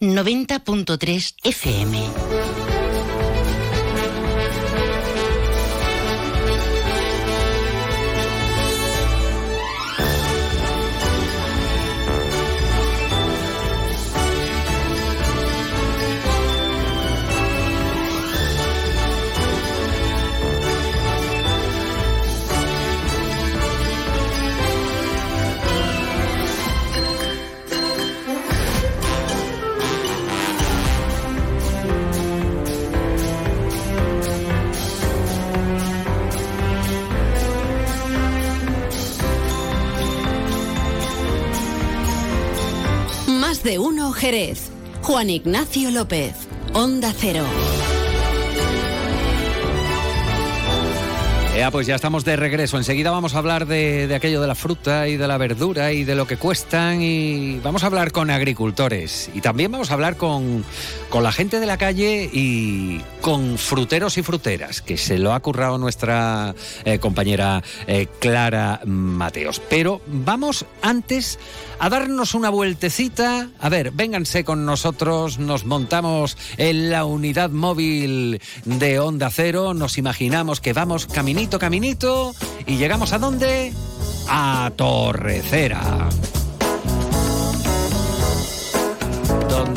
90.3 FM. Jerez. Juan Ignacio López. Onda Cero. Pues ya estamos de regreso. Enseguida vamos a hablar de, aquello de la fruta y de la verdura y de lo que cuestan y vamos a hablar con agricultores y también vamos a hablar con, con la gente de la calle y con fruteros y fruteras, que se lo ha currado nuestra eh, compañera eh, Clara Mateos. Pero vamos antes a darnos una vueltecita. A ver, vénganse con nosotros, nos montamos en la unidad móvil de Onda Cero, nos imaginamos que vamos caminito, y llegamos a dónde? A Torrecera.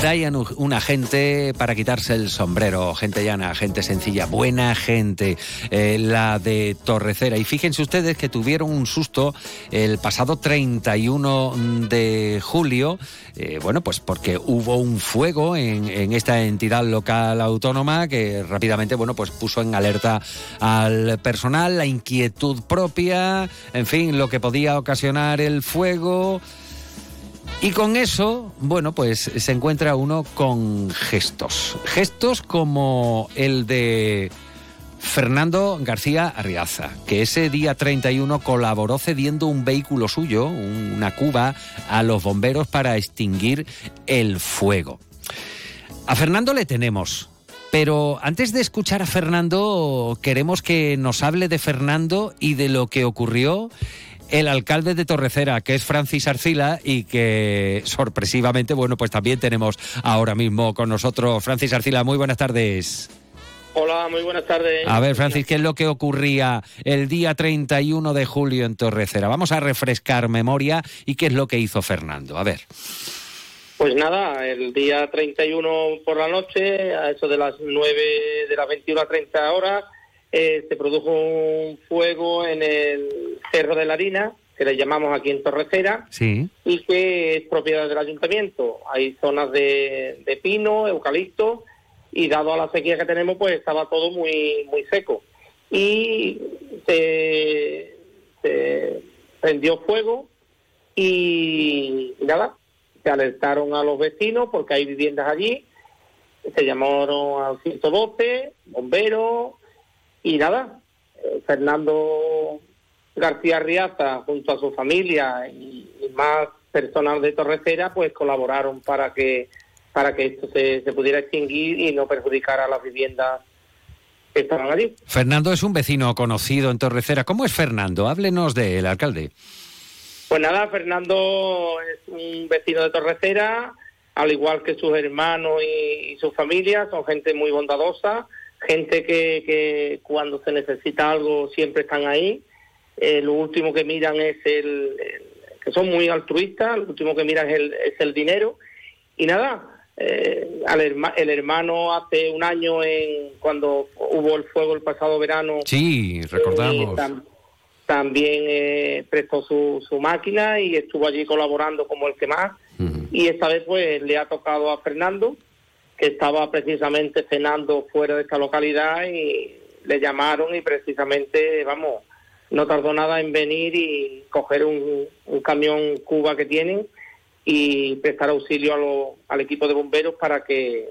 Un- una gente para quitarse el sombrero, gente llana, gente sencilla, buena gente, eh, la de Torrecera. Y fíjense ustedes que tuvieron un susto el pasado 31 de julio, eh, bueno, pues porque hubo un fuego en, en esta entidad local autónoma que rápidamente, bueno, pues puso en alerta al personal, la inquietud propia, en fin, lo que podía ocasionar el fuego. Y con eso, bueno, pues se encuentra uno con gestos. Gestos como el de Fernando García Arriaza, que ese día 31 colaboró cediendo un vehículo suyo, una cuba, a los bomberos para extinguir el fuego. A Fernando le tenemos. Pero antes de escuchar a Fernando, queremos que nos hable de Fernando y de lo que ocurrió el alcalde de Torrecera, que es Francis Arcila y que sorpresivamente, bueno, pues también tenemos ahora mismo con nosotros Francis Arcila. Muy buenas tardes. Hola, muy buenas tardes. A ver, Francis, ¿qué es lo que ocurría el día 31 de julio en Torrecera? Vamos a refrescar memoria y qué es lo que hizo Fernando. A ver. Pues nada, el día 31 por la noche, a eso de las 9 de las 21 a 30 horas, eh, se produjo un fuego en el Cerro de la Harina, que le llamamos aquí en Torrecera, Sí. y que es propiedad del ayuntamiento. Hay zonas de, de pino, eucalipto, y dado a la sequía que tenemos, pues estaba todo muy, muy seco. Y se, se prendió fuego y nada, se alertaron a los vecinos porque hay viviendas allí, se llamaron al 112, bomberos y nada, eh, Fernando García Riaza junto a su familia y, y más personal de Torrecera pues colaboraron para que para que esto se, se pudiera extinguir y no perjudicara a las viviendas que estaban allí. Fernando es un vecino conocido en Torrecera. ¿Cómo es Fernando? Háblenos de él, alcalde. Pues nada, Fernando es un vecino de Torrecera, al igual que sus hermanos y, y su familia, son gente muy bondadosa, gente que, que cuando se necesita algo siempre están ahí. Eh, lo último que miran es el, el- que son muy altruistas, lo último que miran es el, es el dinero. Y nada, eh, al herma- el hermano hace un año, en, cuando hubo el fuego el pasado verano, Sí, recordamos. eh, tam- también eh, prestó su, su máquina y estuvo allí colaborando como el que más. Y esta vez pues le ha tocado a Fernando, que estaba precisamente cenando fuera de esta localidad y le llamaron y precisamente, vamos, no tardó nada en venir y coger un, un camión Cuba que tienen y prestar auxilio a lo- al equipo de bomberos para que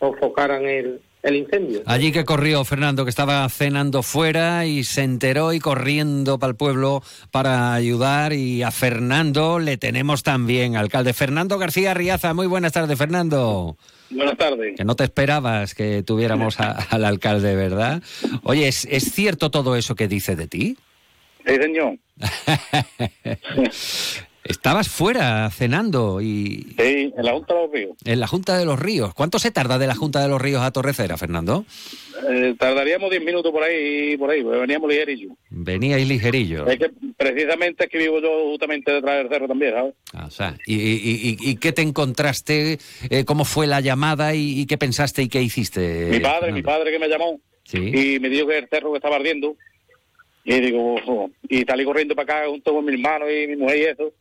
sofocaran el, el incendio. Allí que corrió Fernando, que estaba cenando fuera y se enteró y corriendo para el pueblo para ayudar. Y a Fernando le tenemos también, alcalde. Fernando García Riaza, muy buenas tardes, Fernando. Buenas tardes. Que no te esperabas que tuviéramos a- al alcalde, ¿verdad? Oye, ¿es, es cierto todo eso que dice de ti? Sí, señor. [LAUGHS] Estabas fuera cenando y Sí, en la Junta de los Ríos. en la Junta de los Ríos. ¿Cuánto se tarda de la Junta de los Ríos a Torrecera, Fernando? Eh, tardaríamos 10 minutos por ahí, por ahí, porque veníamos ligerillo. Veníais ligerillo. Es que precisamente es que vivo yo justamente detrás del cerro también, ¿sabes? Ah, o sea, ¿y, y- y- y qué te encontraste? Eh, ¿Cómo fue la llamada y, qué pensaste y qué hiciste? mi padre, mi padre que me llamó Sí. y me dijo que el cerro que estaba ardiendo. Y digo, "Ojo", y salí corriendo para acá junto con mi hermano y mi mujer y eso.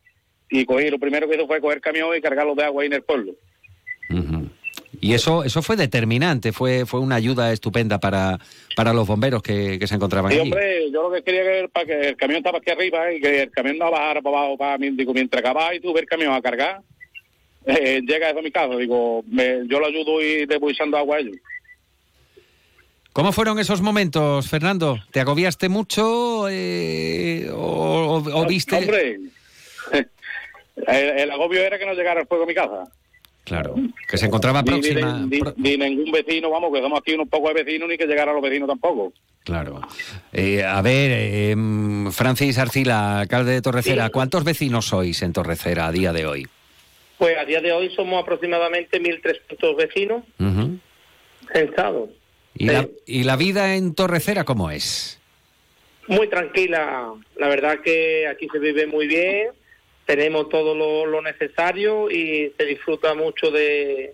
Y cogí, lo primero que hizo fue coger camión y cargarlo de agua ahí en el pueblo. Y eso, eso fue determinante, fue, fue una ayuda estupenda para, para los bomberos que, que se encontraban Y allí. hombre, yo lo que quería que, para que el camión estaba aquí arriba y que el camión no bajara para abajo, para mí, digo, mientras acababa y tuve el camión a cargar, eh, llega eso a mi casa, digo, me- yo lo ayudo y le voy echando agua a ellos. ¿Cómo fueron esos momentos, Fernando? ¿Te agobiaste mucho eh, o, o- o viste...? Hombre, [LAUGHS] el, el agobio era que no llegara el fuego a mi casa. Claro, que se encontraba Ni- ni de- próxima... Ni, ni ningún vecino, vamos, que somos aquí unos pocos de vecinos, ni que llegara a los vecinos tampoco. Claro. Eh, a ver, eh, Francis Arcila, alcalde de Torrecera, Sí. ¿cuántos vecinos sois en Torrecera a día de hoy? Pues a día de hoy somos aproximadamente 1.300 vecinos censados. ¿Y, la, ¿Y la vida en Torrecera cómo es? Muy tranquila, la verdad que aquí se vive muy bien, tenemos todo lo, necesario y se disfruta mucho de,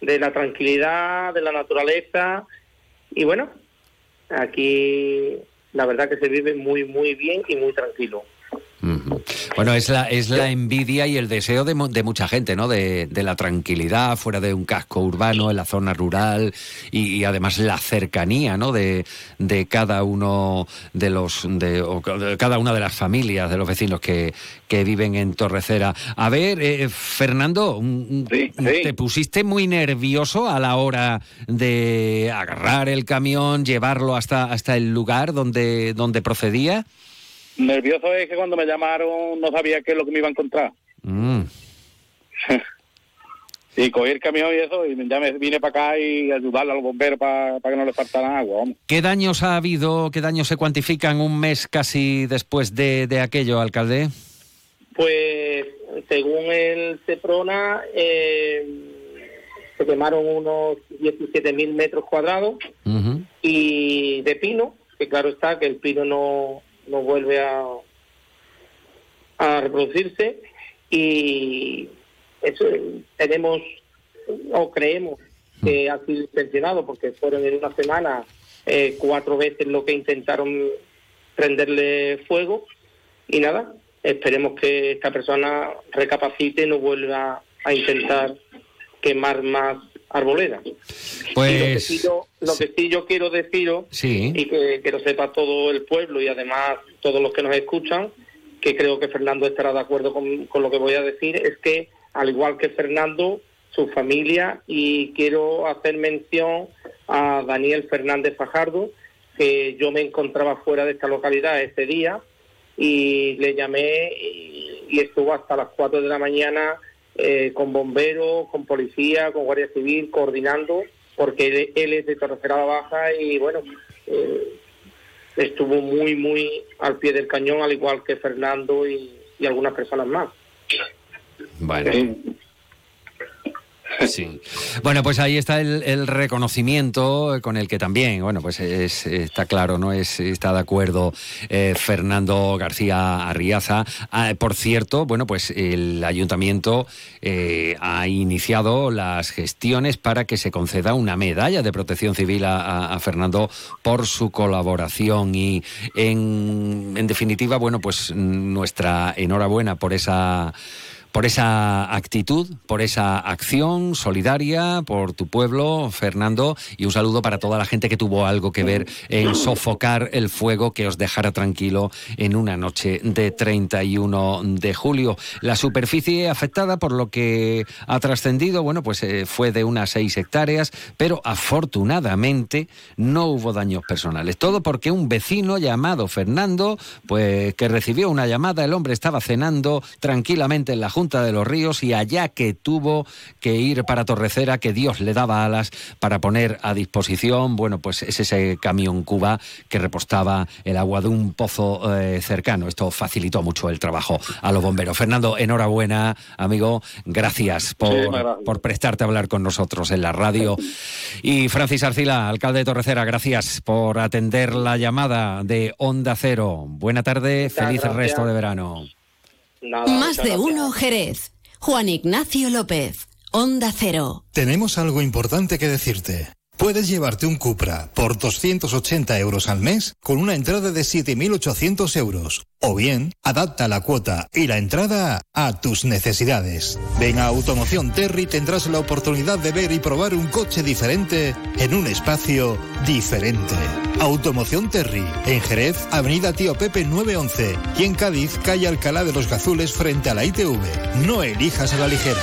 de la tranquilidad, de la naturaleza y bueno, aquí la verdad que se vive muy, muy bien y muy tranquilo. Bueno, es la, es la envidia y el deseo de, de mucha gente, ¿no? De, de, la tranquilidad fuera de un casco urbano, en la zona rural y, además la cercanía, ¿no? De, de cada uno de los, de, cada una de las familias, de los vecinos que, que viven en Torrecera. A ver, eh, Fernando, ¿te pusiste muy nervioso a la hora de agarrar el camión, llevarlo hasta, hasta el lugar donde, donde procedía? Nervioso es que cuando me llamaron no sabía qué es lo que me iba a encontrar. Mm. [LAUGHS] y cogí el camión y eso, y ya me vine para acá y ayudarle a los bomberos para que no le faltara agua. ¿Qué daños ha habido, qué daños se cuantifican un mes casi después de, de aquello, alcalde? Pues según el CEPRONA, eh, se quemaron unos 17.000 metros cuadrados y de pino, que claro está que el pino no no vuelve a, a reproducirse y eso tenemos o creemos que ha sido intencionado porque fueron en una semana eh, cuatro veces lo que intentaron prenderle fuego y nada, esperemos que esta persona recapacite y no vuelva a intentar quemar más arboleda. Pues... lo, que sí yo, lo que sí yo quiero deciros, y que, que, lo sepa todo el pueblo y además todos los que nos escuchan, que creo que Fernando estará de acuerdo con, con lo que voy a decir, es que al igual que Fernando, su familia, y quiero hacer mención a Daniel Fernández Fajardo, que yo me encontraba fuera de esta localidad ese día y le llamé y, y estuvo hasta las 4 de la mañana eh, con bomberos, con policía, con guardia civil, coordinando, porque él, es de Torrecerada Baja y bueno, eh, estuvo muy, muy al pie del cañón, al igual que Fernando y, algunas personas más. Bueno. Sí. Bueno, pues ahí está el, reconocimiento con el que también, bueno, pues está claro, ¿no? Es, está de acuerdo eh, Fernando García Arriaza. Ah, por cierto, bueno, pues el ayuntamiento eh, ha iniciado las gestiones para que se conceda una medalla de protección civil a, Fernando por su colaboración y en, en definitiva, bueno, pues nuestra enhorabuena por esa por esa actitud, por esa acción solidaria, por tu pueblo, Fernando, y un saludo para toda la gente que tuvo algo que ver en sofocar el fuego que os dejara tranquilo en una noche de 31 de julio. La superficie afectada, por lo que ha trascendido, bueno, pues eh, fue de unas 6 hectáreas, pero afortunadamente no hubo daños personales. Todo porque un vecino llamado Fernando, pues que recibió una llamada, el hombre estaba cenando tranquilamente en la Junta de los Ríos y allá que tuvo que ir para Torrecera, que Dios le daba alas para poner a disposición, bueno, pues es ese camión Cuba que repostaba el agua de un pozo eh, cercano. Esto facilitó mucho el trabajo a los bomberos. Fernando, enhorabuena, amigo, gracias por, por prestarte a hablar con nosotros en la radio. [LAUGHS] Y Francis Arcila, alcalde de Torrecera, gracias por atender la llamada de Onda Cero. Buena tarde, feliz resto de verano. Más de uno, Jerez. Juan Ignacio López, Onda Cero. Tenemos algo importante que decirte. Puedes llevarte un Cupra por 280 euros al mes con una entrada de 7.800 euros. O bien, adapta la cuota y la entrada a tus necesidades. Ven a Automoción Terry tendrás la oportunidad de ver y probar un coche diferente en un espacio diferente. Automoción Terry, en Jerez, Avenida Tío Pepe 911 y en Cádiz, calle Alcalá de los Gazules frente a la ITV. No elijas a la ligera.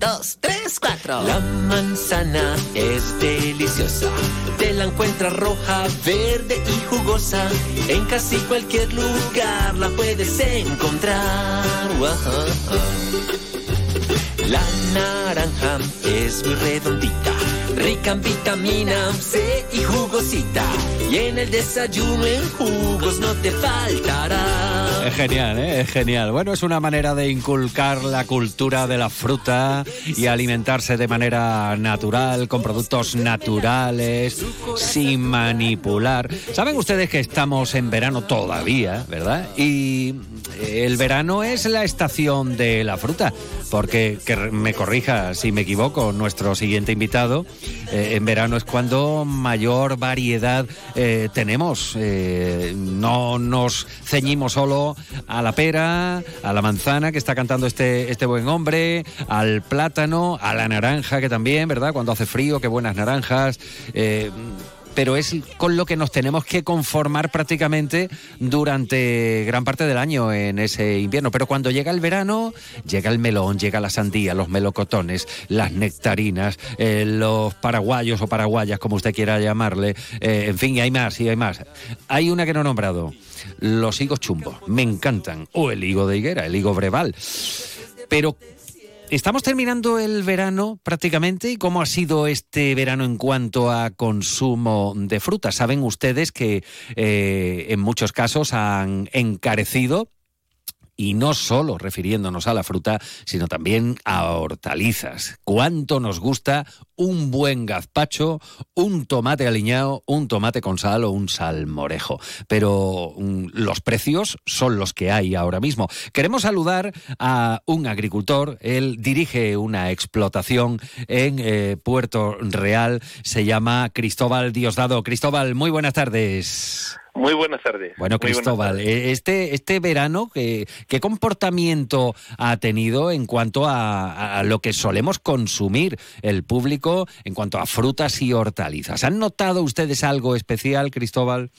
Dos, tres, cuatro. La manzana es deliciosa. Te la encuentras roja, verde y jugosa. En casi cualquier lugar la puedes encontrar. La naranja es muy redondita, rica en vitamina C y jugo glucosita. Y en el desayuno en jugos no te faltará. Es genial, ¿eh? es genial. Bueno, es una manera de inculcar la cultura de la fruta y alimentarse de manera natural, con productos naturales, sin manipular. Saben ustedes que estamos en verano todavía, ¿verdad? Y el verano es la estación de la fruta, porque que me corrija si me equivoco, nuestro siguiente invitado, eh, en verano es cuando mayor variedad eh, tenemos. Eh, no nos ceñimos solo a la pera, a la manzana que está cantando este, este buen hombre, al plátano, a la naranja que también, ¿verdad? Cuando hace frío, qué buenas naranjas pero es con lo que nos tenemos que conformar prácticamente durante gran parte del año en ese invierno. Pero cuando llega el verano, llega el melón, llega la sandía, los melocotones, las nectarinas, eh, los paraguayos o paraguayas, como usted quiera llamarle. Eh, en fin, y hay más, y hay más. Hay una que no he nombrado, los higos chumbos. Me encantan. O el higo de higuera, el higo breval. Pero Estamos terminando el verano prácticamente y cómo ha sido este verano en cuanto a consumo de fruta. Saben ustedes que eh, en muchos casos han encarecido y no solo refiriéndonos a la fruta, sino también a hortalizas. ¿Cuánto nos gusta un buen gazpacho, un tomate aliñado, un tomate con sal o un salmorejo? Pero mm, los precios son los que hay ahora mismo. Queremos saludar a un agricultor, él dirige una explotación en eh, Puerto Real, se llama Cristóbal Diosdado. Cristóbal, muy buenas tardes. Muy buenas tardes. Bueno, Cristóbal, eh, este, este verano, ¿qué, ¿qué comportamiento ha tenido en cuanto a, lo que solemos consumir el público en cuanto a frutas y hortalizas? ¿Han notado ustedes algo especial, Cristóbal?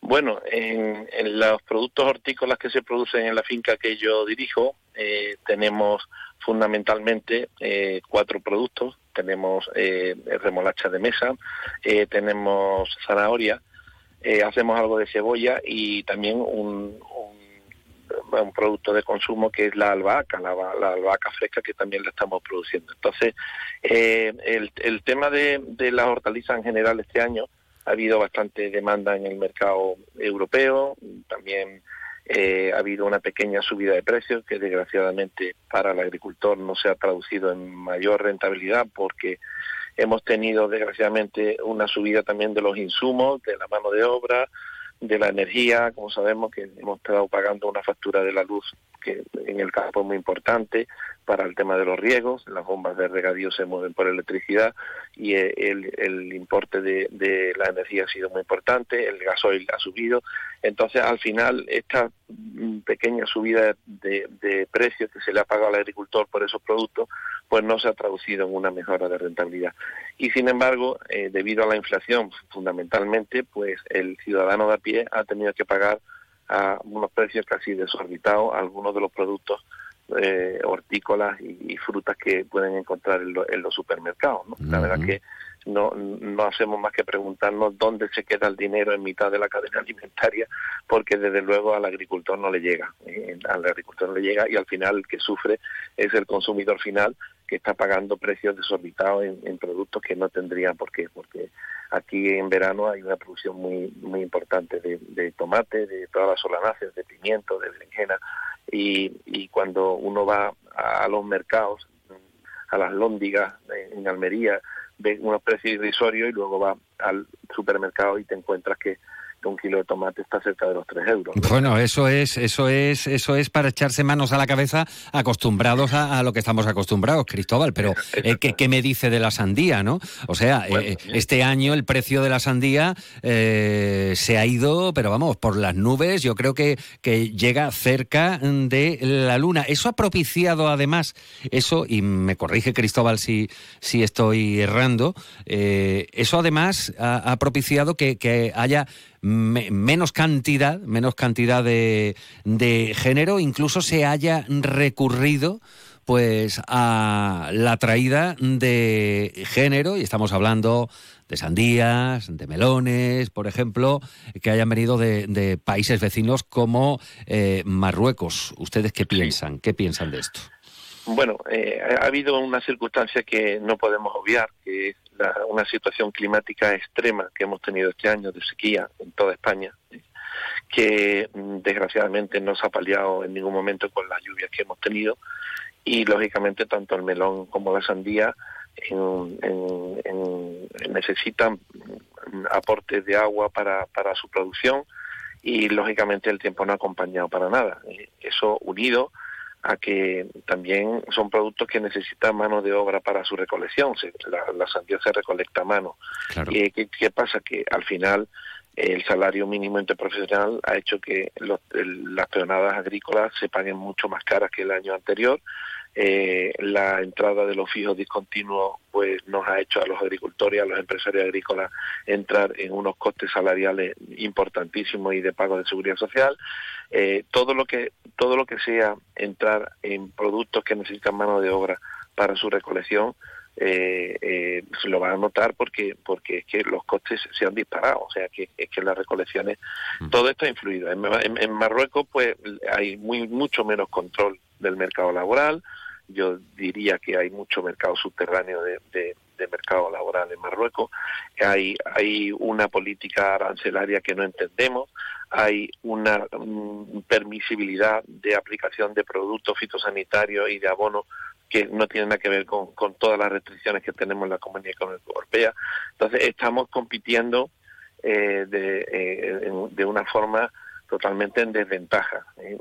Bueno, en, los productos hortícolas que se producen en la finca que yo dirijo, eh, tenemos fundamentalmente eh, cuatro productos. Tenemos remolacha de mesa, tenemos zanahoria, eh, hacemos algo de cebolla y también un, un, producto de consumo que es la albahaca, la, albahaca fresca que también la estamos produciendo. Entonces, eh, el, el tema de, de las hortalizas en general este año ha habido bastante demanda en el mercado europeo, también eh, ha habido una pequeña subida de precios que desgraciadamente para el agricultor no se ha traducido en mayor rentabilidad porque Hemos tenido, desgraciadamente, una subida también de los insumos, de la mano de obra, de la energía, como sabemos que hemos estado pagando una factura de la luz que en el campo es muy importante para el tema de los riegos, las bombas de regadío se mueven por electricidad y el, el importe de, de, la energía ha sido muy importante, el gasoil ha subido, entonces al final esta pequeña subida de, de precios que se le ha pagado al agricultor por esos productos, pues no se ha traducido en una mejora de rentabilidad. Y sin embargo, eh, debido a la inflación fundamentalmente, pues el ciudadano de a pie ha tenido que pagar a unos precios casi desorbitados algunos de los productos eh, hortícolas y, frutas que pueden encontrar en, los supermercados. La verdad que no, no hacemos más que preguntarnos dónde se queda el dinero en mitad de la cadena [LAUGHS] alimentaria, porque desde luego al agricultor no le llega, eh, al agricultor no le llega y al final el que sufre es el consumidor final que está pagando precios desorbitados en, productos que no tendrían por qué, porque aquí en verano hay una producción muy muy importante de, tomate, de todas las solanáceas, de pimiento, de berenjena, y, y cuando uno va a, los mercados, a las lóndigas en Almería, ve unos precios irrisorios y luego va al supermercado y te encuentras que un kilo de tomate está cerca de los 3 euros. Bueno, eso es, eso es, eso es para echarse manos a la cabeza acostumbrados a, lo que estamos acostumbrados, Cristóbal. Pero [LAUGHS] eh, ¿qué, me dice de la sandía, no? O sea, eh, este año el precio de la sandía eh, se ha ido, pero vamos, por las nubes. Yo creo que, que llega cerca de la luna. Eso ha propiciado además, eso, y me corrige Cristóbal si, si estoy errando, eso además ha, propiciado que, que haya menos cantidad, menos cantidad de, género, incluso se haya recurrido pues a la traída de género, y estamos hablando de sandías, de melones, por ejemplo, que hayan venido de, países vecinos como eh, Marruecos. ¿Ustedes qué piensan? ¿Qué piensan de esto? Bueno, eh, ha habido una circunstancia que no podemos obviar, que es una situación climática extrema que hemos tenido este año de sequía en toda España, que mm, desgraciadamente no se ha paliado en ningún momento con las lluvias que hemos tenido y lógicamente tanto el melón como la sandía necesitan mm, aportes de agua para, para su producción y lógicamente el tiempo no ha acompañado para nada. Eh, Eso unido a que también son productos que necesitan mano de obra para su recolección. Se- la, la sandía se recolecta a mano. Eh, ¿qué, qué pasa? Que al final el salario mínimo interprofesional ha hecho que los- las peonadas agrícolas se paguen mucho más caras que el año anterior. Eh, la entrada de los fijos discontinuos pues nos ha hecho a los agricultores a los empresarios agrícolas entrar en unos costes salariales importantísimos y de pago de seguridad social Eh, todo lo que todo lo que sea entrar en productos que necesitan mano de obra para su recolección eh, eh, se lo van a notar porque porque es que los costes se han disparado o sea que es que las recolecciones todo esto ha influido. En, en- en Marruecos pues hay muy mucho menos control del mercado laboral. Yo diría que hay mucho mercado subterráneo de, de- de mercado laboral en Marruecos. Hay hay una política arancelaria que no entendemos. Hay una mm, permisibilidad de aplicación de productos fitosanitarios y de abonos que no tienen nada que ver con, con todas las restricciones que tenemos en la Comunidad Económica Europea. Entonces, estamos compitiendo eh, de, eh, de una forma totalmente en desventaja eh,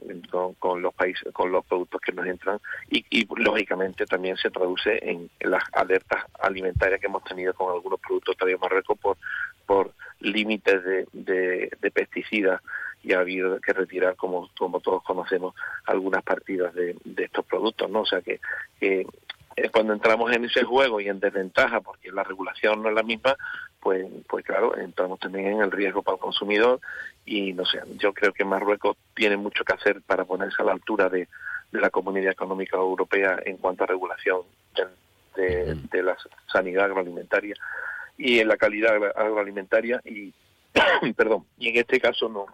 con, los países, con los productos que nos entran y, lógicamente también se traduce en, las alertas alimentarias que hemos tenido con algunos productos traídos de Marruecos por, por límites de- de pesticidas y ha habido que retirar, como, como todos conocemos, algunas partidas de, de estos productos, ¿no? O sea que, que eh, cuando entramos en ese juego y en desventaja, porque la regulación no es la misma, pues, pues claro, entramos también en el riesgo para el consumidor y no sé, yo creo que Marruecos tiene mucho que hacer para ponerse a la altura de, de la Comunidad Económica Europea en cuanto a regulación de, de- de la sanidad agroalimentaria y en la calidad agro- agroalimentaria y [COUGHS] perdón y en este caso no,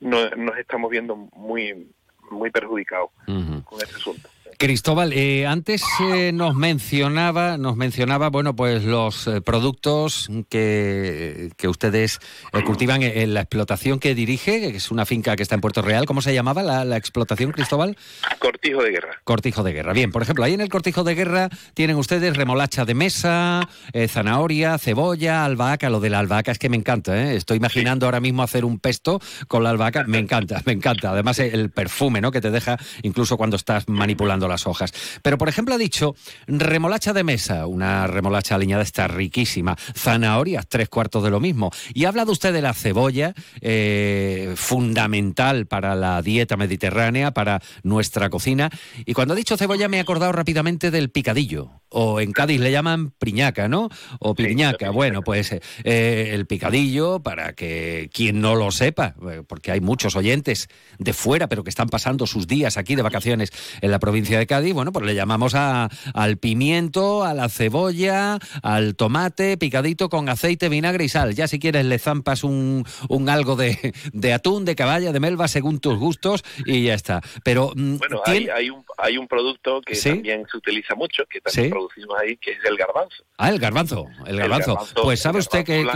no nos estamos viendo muy muy perjudicados con este asunto. Cristóbal, eh, antes eh, nos mencionaba, nos mencionaba, bueno, pues los eh, productos que, que ustedes cultivan en, en la explotación que dirige, que es una finca que está en Puerto Real. ¿Cómo se llamaba la, la explotación, Cristóbal? Cortijo de guerra. Cortijo de guerra. Bien, por ejemplo, ahí en el cortijo de guerra tienen ustedes remolacha de mesa, zanahoria, cebolla, albahaca. Lo de la albahaca es que me encanta. Estoy imaginando ahora mismo hacer un pesto con la albahaca. Me encanta, me encanta. Además, el perfume, ¿no? Que te deja incluso cuando estás manipulando las hojas. Pero, por ejemplo, ha dicho remolacha de mesa, una remolacha aliñada está riquísima. Zanahorias, tres cuartos de lo mismo. Y ha hablado usted de la cebolla, eh, fundamental para la dieta mediterránea, para nuestra cocina. Y cuando ha dicho cebolla me he acordado rápidamente del picadillo. O en Cádiz le llaman priñaca, ¿no? O piñaca. Bueno, pues eh, eh, el picadillo, para que quien no lo sepa, eh, porque hay muchos oyentes de fuera, pero que están pasando sus días aquí de vacaciones en la provincia de Cádiz, bueno, pues le llamamos a- al pimiento, a la cebolla, al tomate, picadito con aceite, vinagre y sal. Ya si quieres le zampas un, un algo de, de atún, de caballa, de melva, según tus gustos, y ya está. Pero mm, Bueno, hay, hay un hay un producto que ¿Sí? también se utiliza mucho, que también ¿Sí? producimos ahí, que es el garbanzo. Ah, el garbanzo, el garbanzo. garbanzo, pues sabe usted que...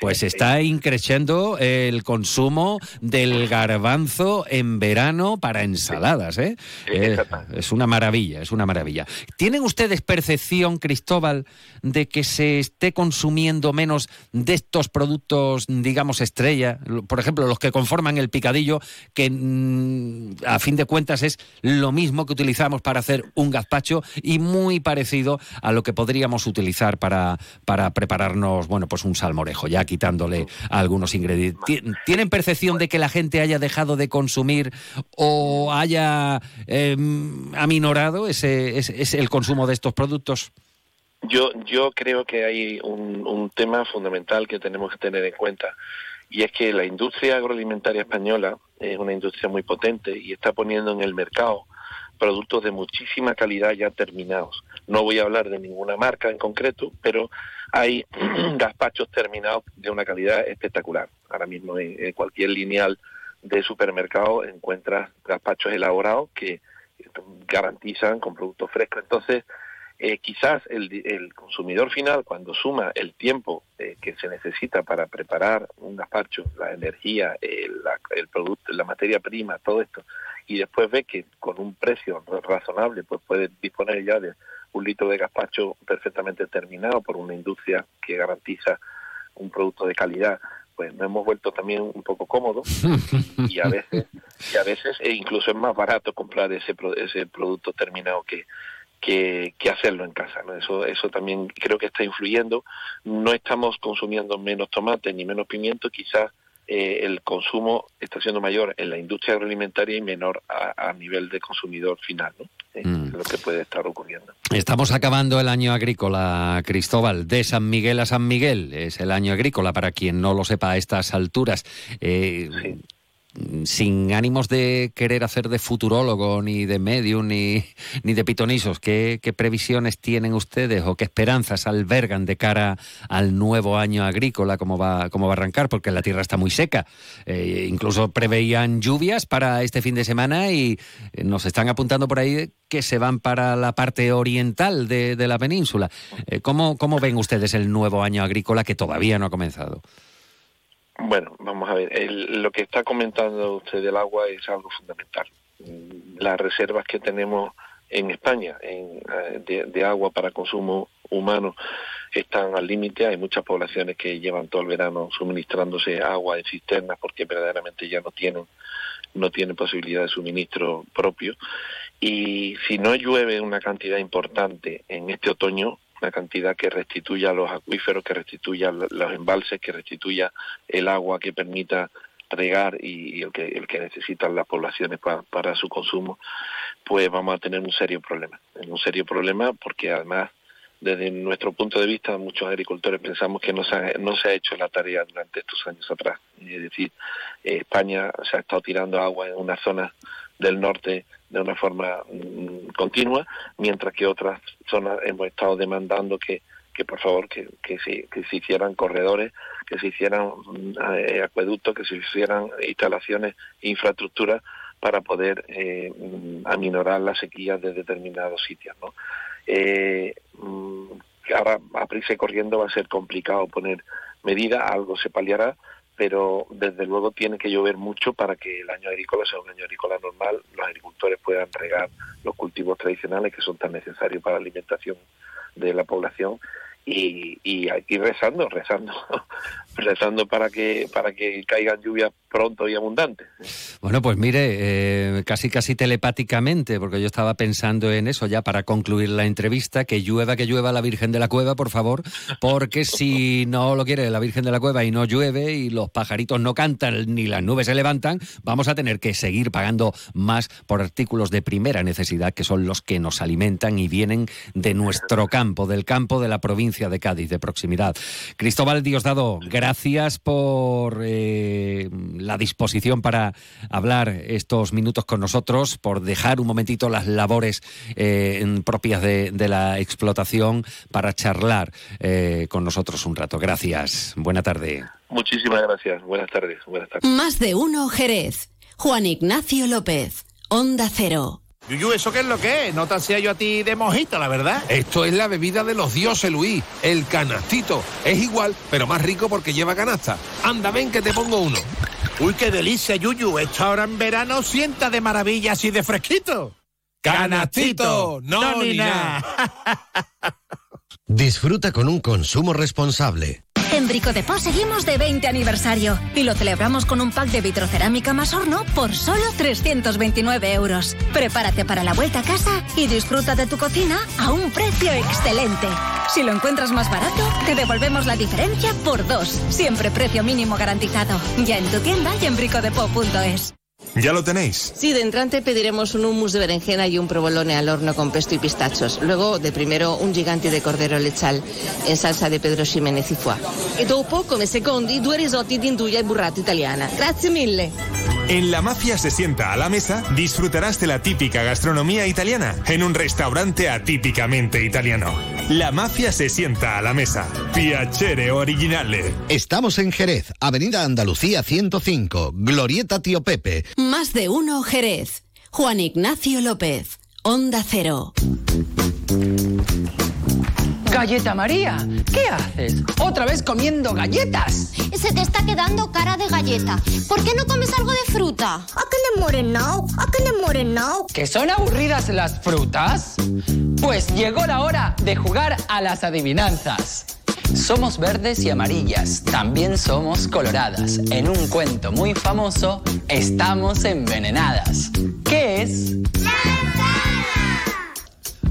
Pues está increciendo el consumo del garbanzo en verano para ensaladas, ¿eh? Eh, es una maravilla, es una maravilla. ¿Tienen ustedes percepción, Cristóbal, de que se esté consumiendo menos de estos productos, digamos, estrella? Por ejemplo, los que conforman el picadillo, que mm, a fin de cuentas es lo mismo que utilizamos para hacer un gazpacho y muy parecido a lo que podríamos utilizar para, para prepararnos, bueno, pues un salmorejo, ya quitándole algunos ingredientes. Ti- ¿Tienen percepción de que la gente haya dejado de consumir o haya eh, aminorado ese, ese- ese- el consumo de estos productos? Yo, yo creo que hay un tema fundamental que tenemos que tener en cuenta y es que la industria agroalimentaria española es una industria muy potente y está poniendo en el mercado productos de muchísima calidad ya terminados. No voy a hablar de ninguna marca en concreto, pero hay [CLEARS THROAT] gazpachos terminados de una calidad espectacular. Ahora mismo en, cualquier lineal de supermercado encuentras gazpachos elaborados que garantizan con productos frescos. Entonces, eh, quizás el, el, consumidor final, cuando suma el tiempo eh, que se necesita para preparar un gazpacho, la energía, el, la, el producto, la materia prima, todo esto, y después ve que con un precio razonable pues puede disponer ya de un litro de gazpacho perfectamente terminado por una industria que garantiza un producto de calidad, pues nos hemos vuelto también un poco cómodos. [LAUGHS] Y, a veces y a veces e incluso es más barato comprar ese ese producto terminado que que, que, hacerlo en casa. ¿no? Eso, eso también creo que está influyendo. No estamos consumiendo menos tomate ni menos pimiento, quizás eh, el consumo está siendo mayor en la industria agroalimentaria y menor a, a nivel de consumidor final, ¿no? Mm. lo que puede estar ocurriendo. Estamos acabando el año agrícola, Cristóbal, de San Miguel a San Miguel. Es el año agrícola, para quien no lo sepa a estas alturas. Eh, sí sin ánimos de querer hacer de futurólogo, ni de medium, ni, ni de pitonisos, ¿qué, ¿qué, previsiones tienen ustedes o qué esperanzas albergan de cara al nuevo año agrícola, cómo va, cómo va a arrancar? Porque la tierra está muy seca. Eh, incluso preveían lluvias para este fin de semana y eh, nos están apuntando por ahí que se van para la parte oriental de, de la península. Eh, ¿cómo, ¿Cómo ven ustedes el nuevo año agrícola que todavía no ha comenzado? Bueno, vamos a ver, el, lo que está comentando usted del agua es algo fundamental. Las reservas que tenemos en España eh, de, de, agua para consumo humano están al límite. Hay muchas poblaciones que llevan todo el verano suministrándose agua en cisternas porque verdaderamente ya no tienen no tienen posibilidad de suministro propio. Y si no llueve una cantidad importante en este otoño, una cantidad que restituya los acuíferos, que restituya los embalses, que restituya el agua que permita regar y, el que el que necesitan las poblaciones para, su consumo, pues vamos a tener un serio problema, un serio problema porque además desde nuestro punto de vista muchos agricultores pensamos que no se ha, no se ha hecho la tarea durante estos años atrás, es decir, España se ha estado tirando agua en una zona del norte de una forma mmm, continua, mientras que otras zonas hemos estado demandando que, que por favor que, que, se, que se hicieran corredores, que se hicieran eh, acueductos, que se hicieran instalaciones e infraestructuras para poder eh, aminorar las sequías de determinados sitios. ¿no? Eh, ahora a prisa y corriendo va a ser complicado poner medida, algo se paliará, pero desde luego tiene que llover mucho para que el año agrícola sea un año agrícola normal, los agricultores puedan regar los cultivos tradicionales que son tan necesarios para la alimentación de la población y, y aquí rezando, rezando, [LAUGHS] rezando para que para que caigan lluvias pronto y abundante. Bueno, pues mire, eh, casi casi telepáticamente, porque yo estaba pensando en eso ya para concluir la entrevista, que llueva, que llueva la Virgen de la Cueva, por favor, porque si no lo quiere la Virgen de la Cueva y no llueve y los pajaritos no cantan ni las nubes se levantan, vamos a tener que seguir pagando más por artículos de primera necesidad, que son los que nos alimentan y vienen de nuestro campo, del campo de la provincia de Cádiz, de proximidad. Cristóbal Diosdado, gracias por... Eh, la disposición para hablar estos minutos con nosotros, por dejar un momentito las labores eh, propias de, de, la explotación para charlar eh, con nosotros un rato. Gracias. Buena tarde. Muchísimas gracias. Buenas tardes. Buenas tardes. Más de uno, Jerez. Juan Ignacio López. Onda Cero. Yuyu, ¿eso qué es lo que es? No te hacía yo a ti de mojito, la verdad. Esto es la bebida de los dioses, Luis. El canastito. Es igual, pero más rico porque lleva canasta. Anda, ven que te pongo uno. Uy, qué delicia, Yuyu. Esto ahora en verano sienta de maravilla así de fresquito. ¡Canastito! No, no ni nada. [LAUGHS] Disfruta con un consumo responsable. En Bricodepot seguimos de 20 aniversario y lo celebramos con un pack de vitrocerámica más horno por solo 329 euros. Prepárate para la vuelta a casa y disfruta de tu cocina a un precio excelente. Si lo encuentras más barato, te devolvemos la diferencia por dos. Siempre precio mínimo garantizado. Ya en tu tienda y en bricodepot.es. ¿Ya lo tenéis? Sí, de entrante pediremos un hummus de berenjena y un provolone al horno con pesto y pistachos. Luego, de primero, un gigante de cordero lechal en salsa de Pedro Ximénez y foie. E dopo, come secondi, due risotti di induja e burrata italiana. Grazie mille. En La Mafia se sienta a la mesa, disfrutarás de la típica gastronomía italiana en un restaurante atípicamente italiano. La Mafia se sienta a la mesa. Piacere originale. Estamos en Jerez, Avenida Andalucía 105, Glorieta Tío Pepe. Más de uno Jerez. Juan Ignacio López, Onda Cero. Galleta María, ¿qué haces? ¿Otra vez comiendo galletas? Se te está quedando cara de galleta. ¿Por qué no comes algo de fruta? ¿A qué le mueren now? ¿A qué le mueren now? ¿Que son aburridas las frutas? Pues llegó la hora de jugar a las adivinanzas. Somos verdes y amarillas, también somos coloradas. En un cuento muy famoso, estamos envenenadas. ¿Qué es?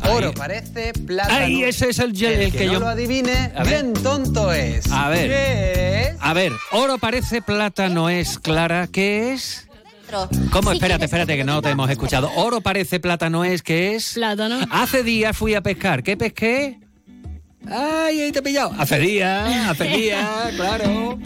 Oro parece, plata. Ay, ese es el, el El que, que no yo. lo adivine, A ver. bien tonto es. A ver. ¿Qué es? A ver, oro parece, plata no es, Clara, ¿qué es? ¿Cómo? Si espérate, espérate, que no te hemos escuchado. Oro parece, plata no es, ¿qué es? Plátano. Hace días fui a pescar. ¿Qué pesqué? Ay, ahí te he pillado. Hace días, hace días, [LAUGHS] claro.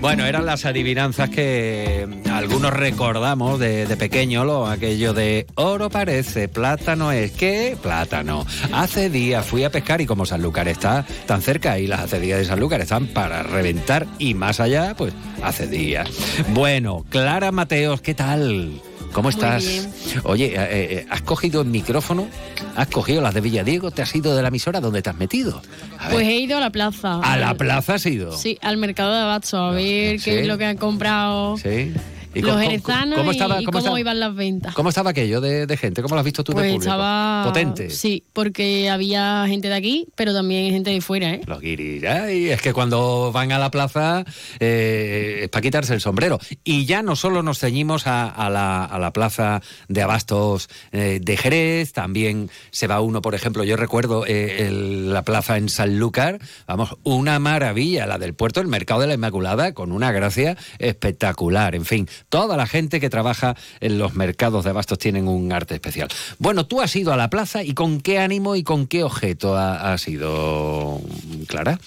Bueno, eran las adivinanzas que algunos recordamos de, de pequeño, lo, aquello de oro parece, plátano es. ¿Qué? Plátano. Hace días fui a pescar y como Sanlúcar está tan cerca y las hace días de Sanlúcar están para reventar y más allá, pues hace días. Bueno, Clara Mateos, ¿qué tal? ¿Cómo Muy estás? bien. Oye, eh, eh, ¿has cogido el micrófono? ¿Has cogido las de Villadiego? ¿Te has ido de la emisora? ¿Dónde te has metido? A ver. Pues he ido a la plaza. ¿A la plaza has ido? Sí, al mercado de abasto a ver qué es lo que han comprado Sí. ¿Y los cómo- jerezanos cómo y estaba- cómo, cómo estaba? iban las ventas. ¿Cómo estaba aquello de, de gente? ¿Cómo lo has visto tú de Pues público? estaba Potente. Sí, porque había gente de aquí, pero también gente de fuera, ¿eh? Los guiris. Ay, es que cuando van a la plaza eh, es para quitarse el sombrero. Y ya no solo nos ceñimos a, a la, a la plaza de abastos eh, de Jerez, también se va uno, por ejemplo, yo recuerdo eh, el- la plaza en Sanlúcar, vamos, una maravilla, la del puerto, el mercado de la Inmaculada, con una gracia espectacular. En fin, toda la gente que trabaja en los mercados de abastos tienen un arte especial. Bueno, tú has ido a la plaza y con qué ánimo y con qué objeto ha- has ido, Clara.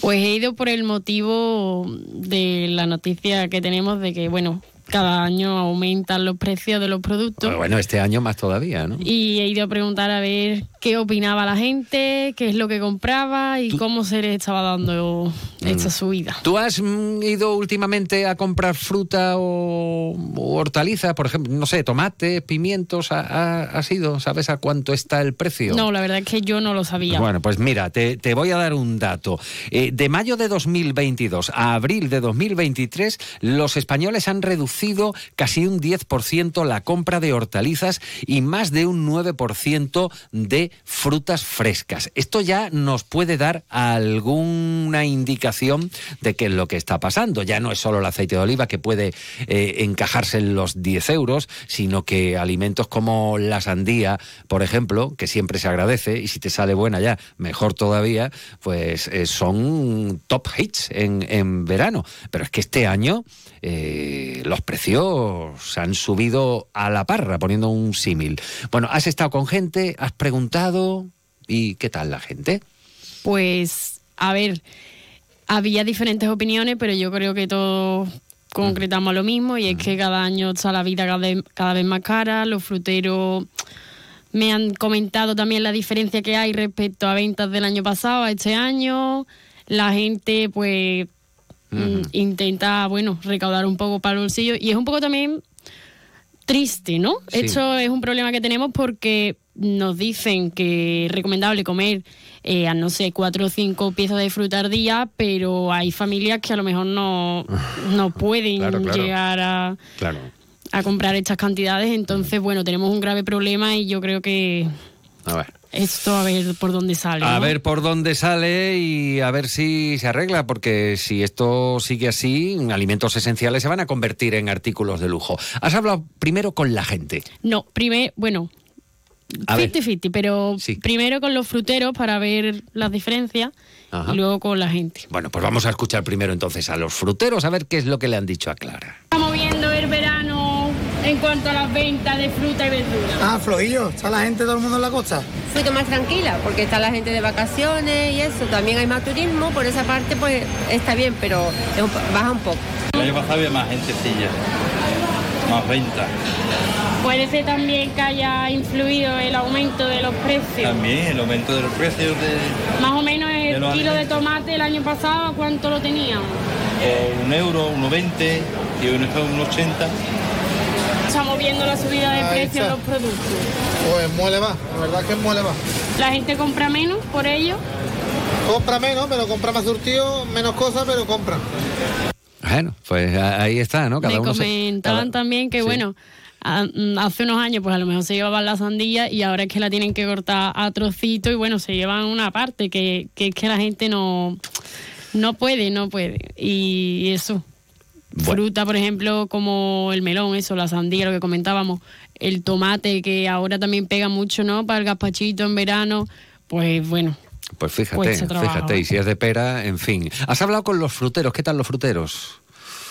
Pues he ido por el motivo de la noticia que tenemos de que, bueno, cada año aumentan los precios de los productos. Pero bueno, este año más todavía, ¿no? Y he ido a preguntar a ver qué opinaba la gente, qué es lo que compraba y cómo se les estaba dando esta subida. ¿Tú has mm, ido últimamente a comprar fruta o, o hortalizas? Por ejemplo, no sé, tomates, pimientos, ¿ha- ha- ¿has ido? ¿Sabes a cuánto está el precio? No, la verdad es que yo no lo sabía. Bueno, pues mira, te, te voy a dar un dato. Eh, de mayo de 2022 a abril de 2023, los españoles han reducido casi un 10% la compra de hortalizas y más de un 9% de frutas frescas. Esto ya nos puede dar alguna indicación de qué es lo que está pasando. Ya no es solo el aceite de oliva que puede eh, encajarse en los 10 euros, sino que alimentos como la sandía, por ejemplo, que siempre se agradece, y si te sale buena ya, mejor todavía, pues eh, son top hits en, en verano. Pero es que este año eh, los precios han subido a la parra, poniendo un símil. Bueno, has estado con gente, has preguntado, ¿y qué tal la gente? Pues, a ver, había diferentes opiniones, pero yo creo que todos concretamos lo mismo y es que cada año está la vida cada vez, cada vez más cara, los fruteros me han comentado también la diferencia que hay respecto a ventas del año pasado a este año, la gente pues mm, intenta, bueno, recaudar un poco para el bolsillo y es un poco también triste, ¿no? Sí. Esto es un problema que tenemos porque nos dicen que es recomendable comer eh, a no sé, cuatro o cinco piezas de fruta al día, pero hay familias que a lo mejor no, [LAUGHS] no pueden Claro, claro. llegar a, Claro. a comprar estas cantidades. Entonces, bueno, tenemos un grave problema y yo creo que A ver. esto a ver por dónde sale. A ¿no? ver por dónde sale y a ver si se arregla, porque si esto sigue así, alimentos esenciales se van a convertir en artículos de lujo. Has hablado primero con la gente. No, primero, bueno. 50-50, pero Sí. primero con los fruteros para ver las diferencias Ajá. y luego con la gente. Bueno, pues vamos a escuchar primero entonces a los fruteros a ver qué es lo que le han dicho a Clara. Estamos viendo el verano en cuanto a las ventas de fruta y verdura. Ah, flojillo. ¿Está la gente, todo el mundo en la costa? Un poquito más tranquila, porque está la gente de vacaciones y eso. También hay más turismo, por esa parte pues está bien, pero baja un poco. El año pasado había más gentecilla, más venta. Puede ser también que haya influido el aumento de los precios. También el aumento de los precios de Más o menos el kilo de tomate el año pasado, ¿cuánto lo teníamos? eh, un euro, uno veinte y uno está un ochenta. Estamos viendo la subida de precios de los productos. Pues muele va, la verdad que muele va. La gente compra menos por ello. Compra menos, pero compra más surtido, menos cosas, pero compra. Bueno, pues ahí está, ¿no? Cada Me uno se- comentaban cada- también que, sí. bueno, mm, hace unos años pues a lo mejor se llevaban la sandía y ahora es que la tienen que cortar a trocitos y bueno, se llevan una parte que, que es que la gente no, no puede, no puede. Y eso, fruta, por ejemplo, como el melón, eso, la sandía, lo que comentábamos, el tomate que ahora también pega mucho, ¿no? Para el gazpachito en verano, pues bueno. Pues fíjate, Pues fíjate, y si es de pera, en fin. ¿Has hablado con los fruteros? ¿Qué tal los fruteros?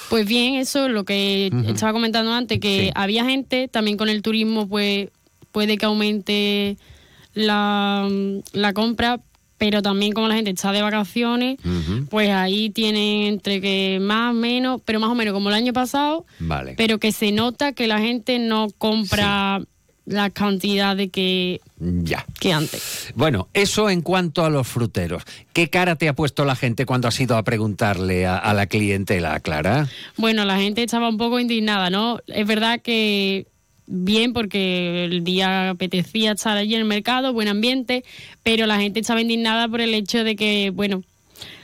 Pues bien, eso lo que estaba comentando antes, que Sí. había gente, también con el turismo, pues puede que aumente la, la compra, pero también como la gente está de vacaciones, pues ahí tienen entre que más, menos, pero más o menos como el año pasado, Vale. pero que se nota que la gente no compra la cantidad de que, Ya. que antes. Bueno, eso en cuanto a los fruteros. ¿Qué cara te ha puesto la gente cuando has ido a preguntarle a, a la clientela, Clara? Bueno, la gente estaba un poco indignada, ¿no? Es verdad que bien porque el día apetecía estar allí en el mercado, buen ambiente, pero la gente estaba indignada por el hecho de que, bueno,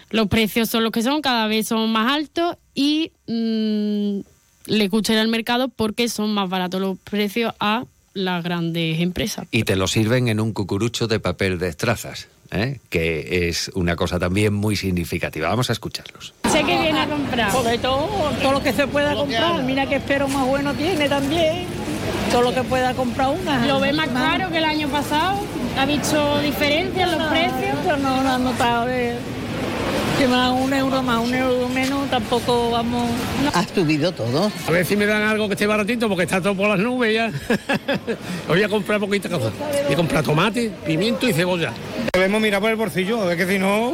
los precios son los que son, cada vez son más altos y mm, le escuchan al mercado porque son más baratos los precios a las grandes empresas. Y te lo sirven en un cucurucho de papel de estrazas, ¿eh? que es una cosa también muy significativa. Vamos a escucharlos. Sé que viene a comprar. Sobre todo, todo lo que se pueda comprar. Mira qué espero más bueno tiene también. Todo lo que pueda comprar una. ¿Lo ve más caro que el año pasado? ¿Ha visto diferencia en los precios? Yo no lo he notado. eh. Si dan un euro más, un euro menos, tampoco vamos. Ha subido todo. A ver si me dan algo que esté baratito porque está todo por las nubes ya. [LAUGHS] Voy a comprar poquita cosa. Voy a comprar tomate, pimiento y cebolla. Debemos mirar por el bolsillo, es que si no,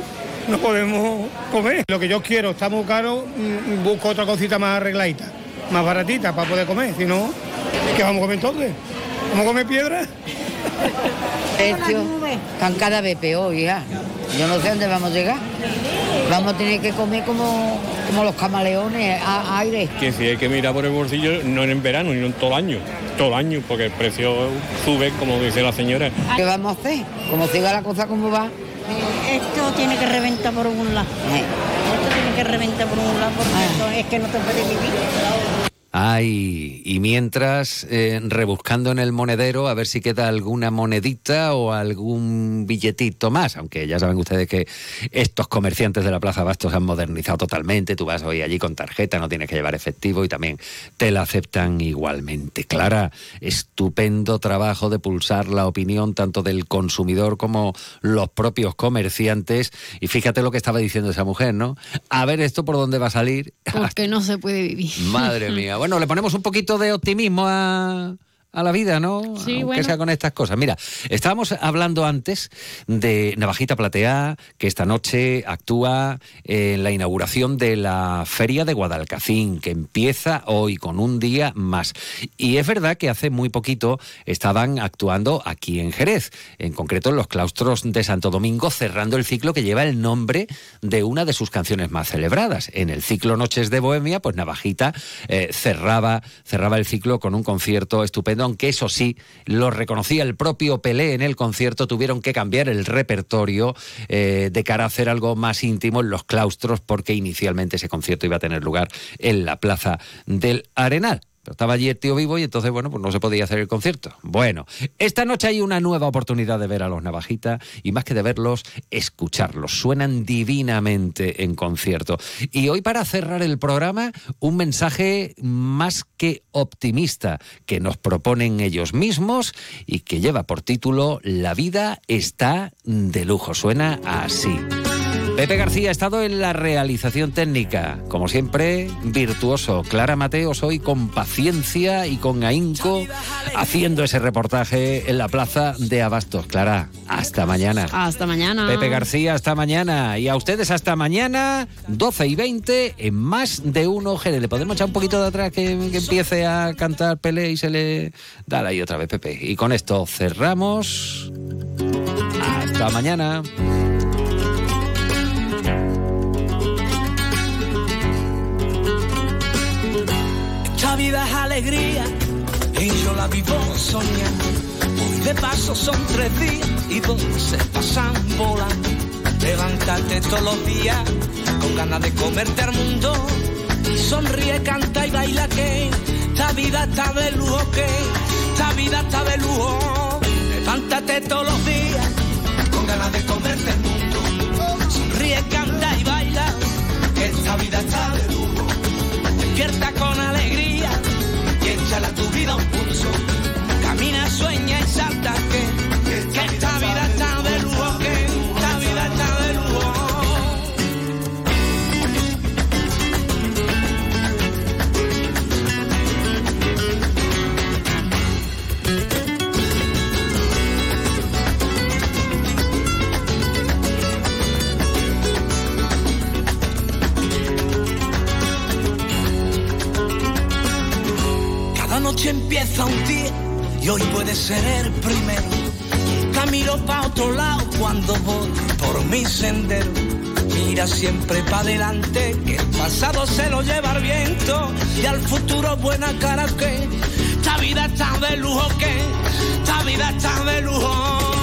no podemos comer. Lo que yo quiero está muy caro, mm, busco otra cosita más arregladita, más baratita para poder comer. Si no, ¿qué vamos a comer entonces? ¿Vamos a comer piedra? Precios están cada vez peor, hija. Yo no sé dónde vamos a llegar. Vamos a tener que comer como, como los camaleones, a, aire. Que si hay que mirar por el bolsillo, no en verano, ni en todo el año. Todo el año, porque el precio sube, como dice la señora. ¿Qué vamos a hacer? Como siga la cosa como va. Esto tiene que reventar por un lado. Esto tiene que reventar por un lado porque esto es que no te puede vivir. Ay, y mientras eh, rebuscando en el monedero a ver si queda alguna monedita o algún billetito más, aunque ya saben ustedes que estos comerciantes de la Plaza Bastos han modernizado totalmente, tú vas hoy allí con tarjeta, no tienes que llevar efectivo y también te la aceptan igualmente. Clara, estupendo trabajo de pulsar la opinión tanto del consumidor como los propios comerciantes y fíjate lo que estaba diciendo esa mujer, ¿no? A ver esto por dónde va a salir. Porque no se puede vivir. Madre mía. Bueno, [LAUGHS] le ponemos un poquito de optimismo a, a la vida, ¿no? Sí, Aunque bueno. sea con estas cosas. Mira, estábamos hablando antes de Navajita Platea, que esta noche actúa en la inauguración de la Feria de Guadalcacín, que empieza hoy con un día más. Y es verdad que hace muy poquito estaban actuando aquí en Jerez, en concreto en los claustros de Santo Domingo, cerrando el ciclo que lleva el nombre de una de sus canciones más celebradas. En el ciclo Noches de Bohemia, pues Navajita eh, cerraba, cerraba el ciclo con un concierto estupendo, aunque eso sí, lo reconocía el propio Pelé en el concierto, tuvieron que cambiar el repertorio eh, de cara a hacer algo más íntimo en los claustros, porque inicialmente ese concierto iba a tener lugar en la Plaza del Arenal. Estaba allí el tío vivo y entonces, bueno, pues no se podía hacer el concierto. Bueno, esta noche hay una nueva oportunidad de ver a los Navajita y más que de verlos, escucharlos. Suenan divinamente en concierto. Y hoy para cerrar el programa, un mensaje más que optimista que nos proponen ellos mismos y que lleva por título La vida está de lujo. Suena así. Pepe García ha estado en la realización técnica, como siempre, virtuoso. Clara Mateos hoy con paciencia y con ahínco haciendo ese reportaje en la plaza de Abastos. Clara, hasta mañana. Hasta mañana. Pepe García, hasta mañana. Y a ustedes hasta mañana, 12 y 20, en más de uno Jerez. ¿Le podemos echar un poquito de atrás que, que empiece a cantar Pelé y se le... Dale ahí otra vez, Pepe. Y con esto cerramos. Hasta mañana. Esta vida es alegría y yo la vivo soñando. Hoy de paso son tres días y dos se pasan volando. Levántate todos los días con ganas de comerte al mundo. Sonríe, canta y baila que esta vida está de lujo que esta vida está de lujo. Levántate todos los días con ganas de comerte el mundo. Canta y baila esta vida está de lujo. Despierta con alegría y échala tu vida un Empieza un día y hoy puede ser el primero. Camino pa' otro lado cuando voy por mi sendero. Mira siempre pa' adelante, que el pasado se lo lleva el viento. Y al futuro buena cara que esta vida está de lujo, que esta vida está de lujo.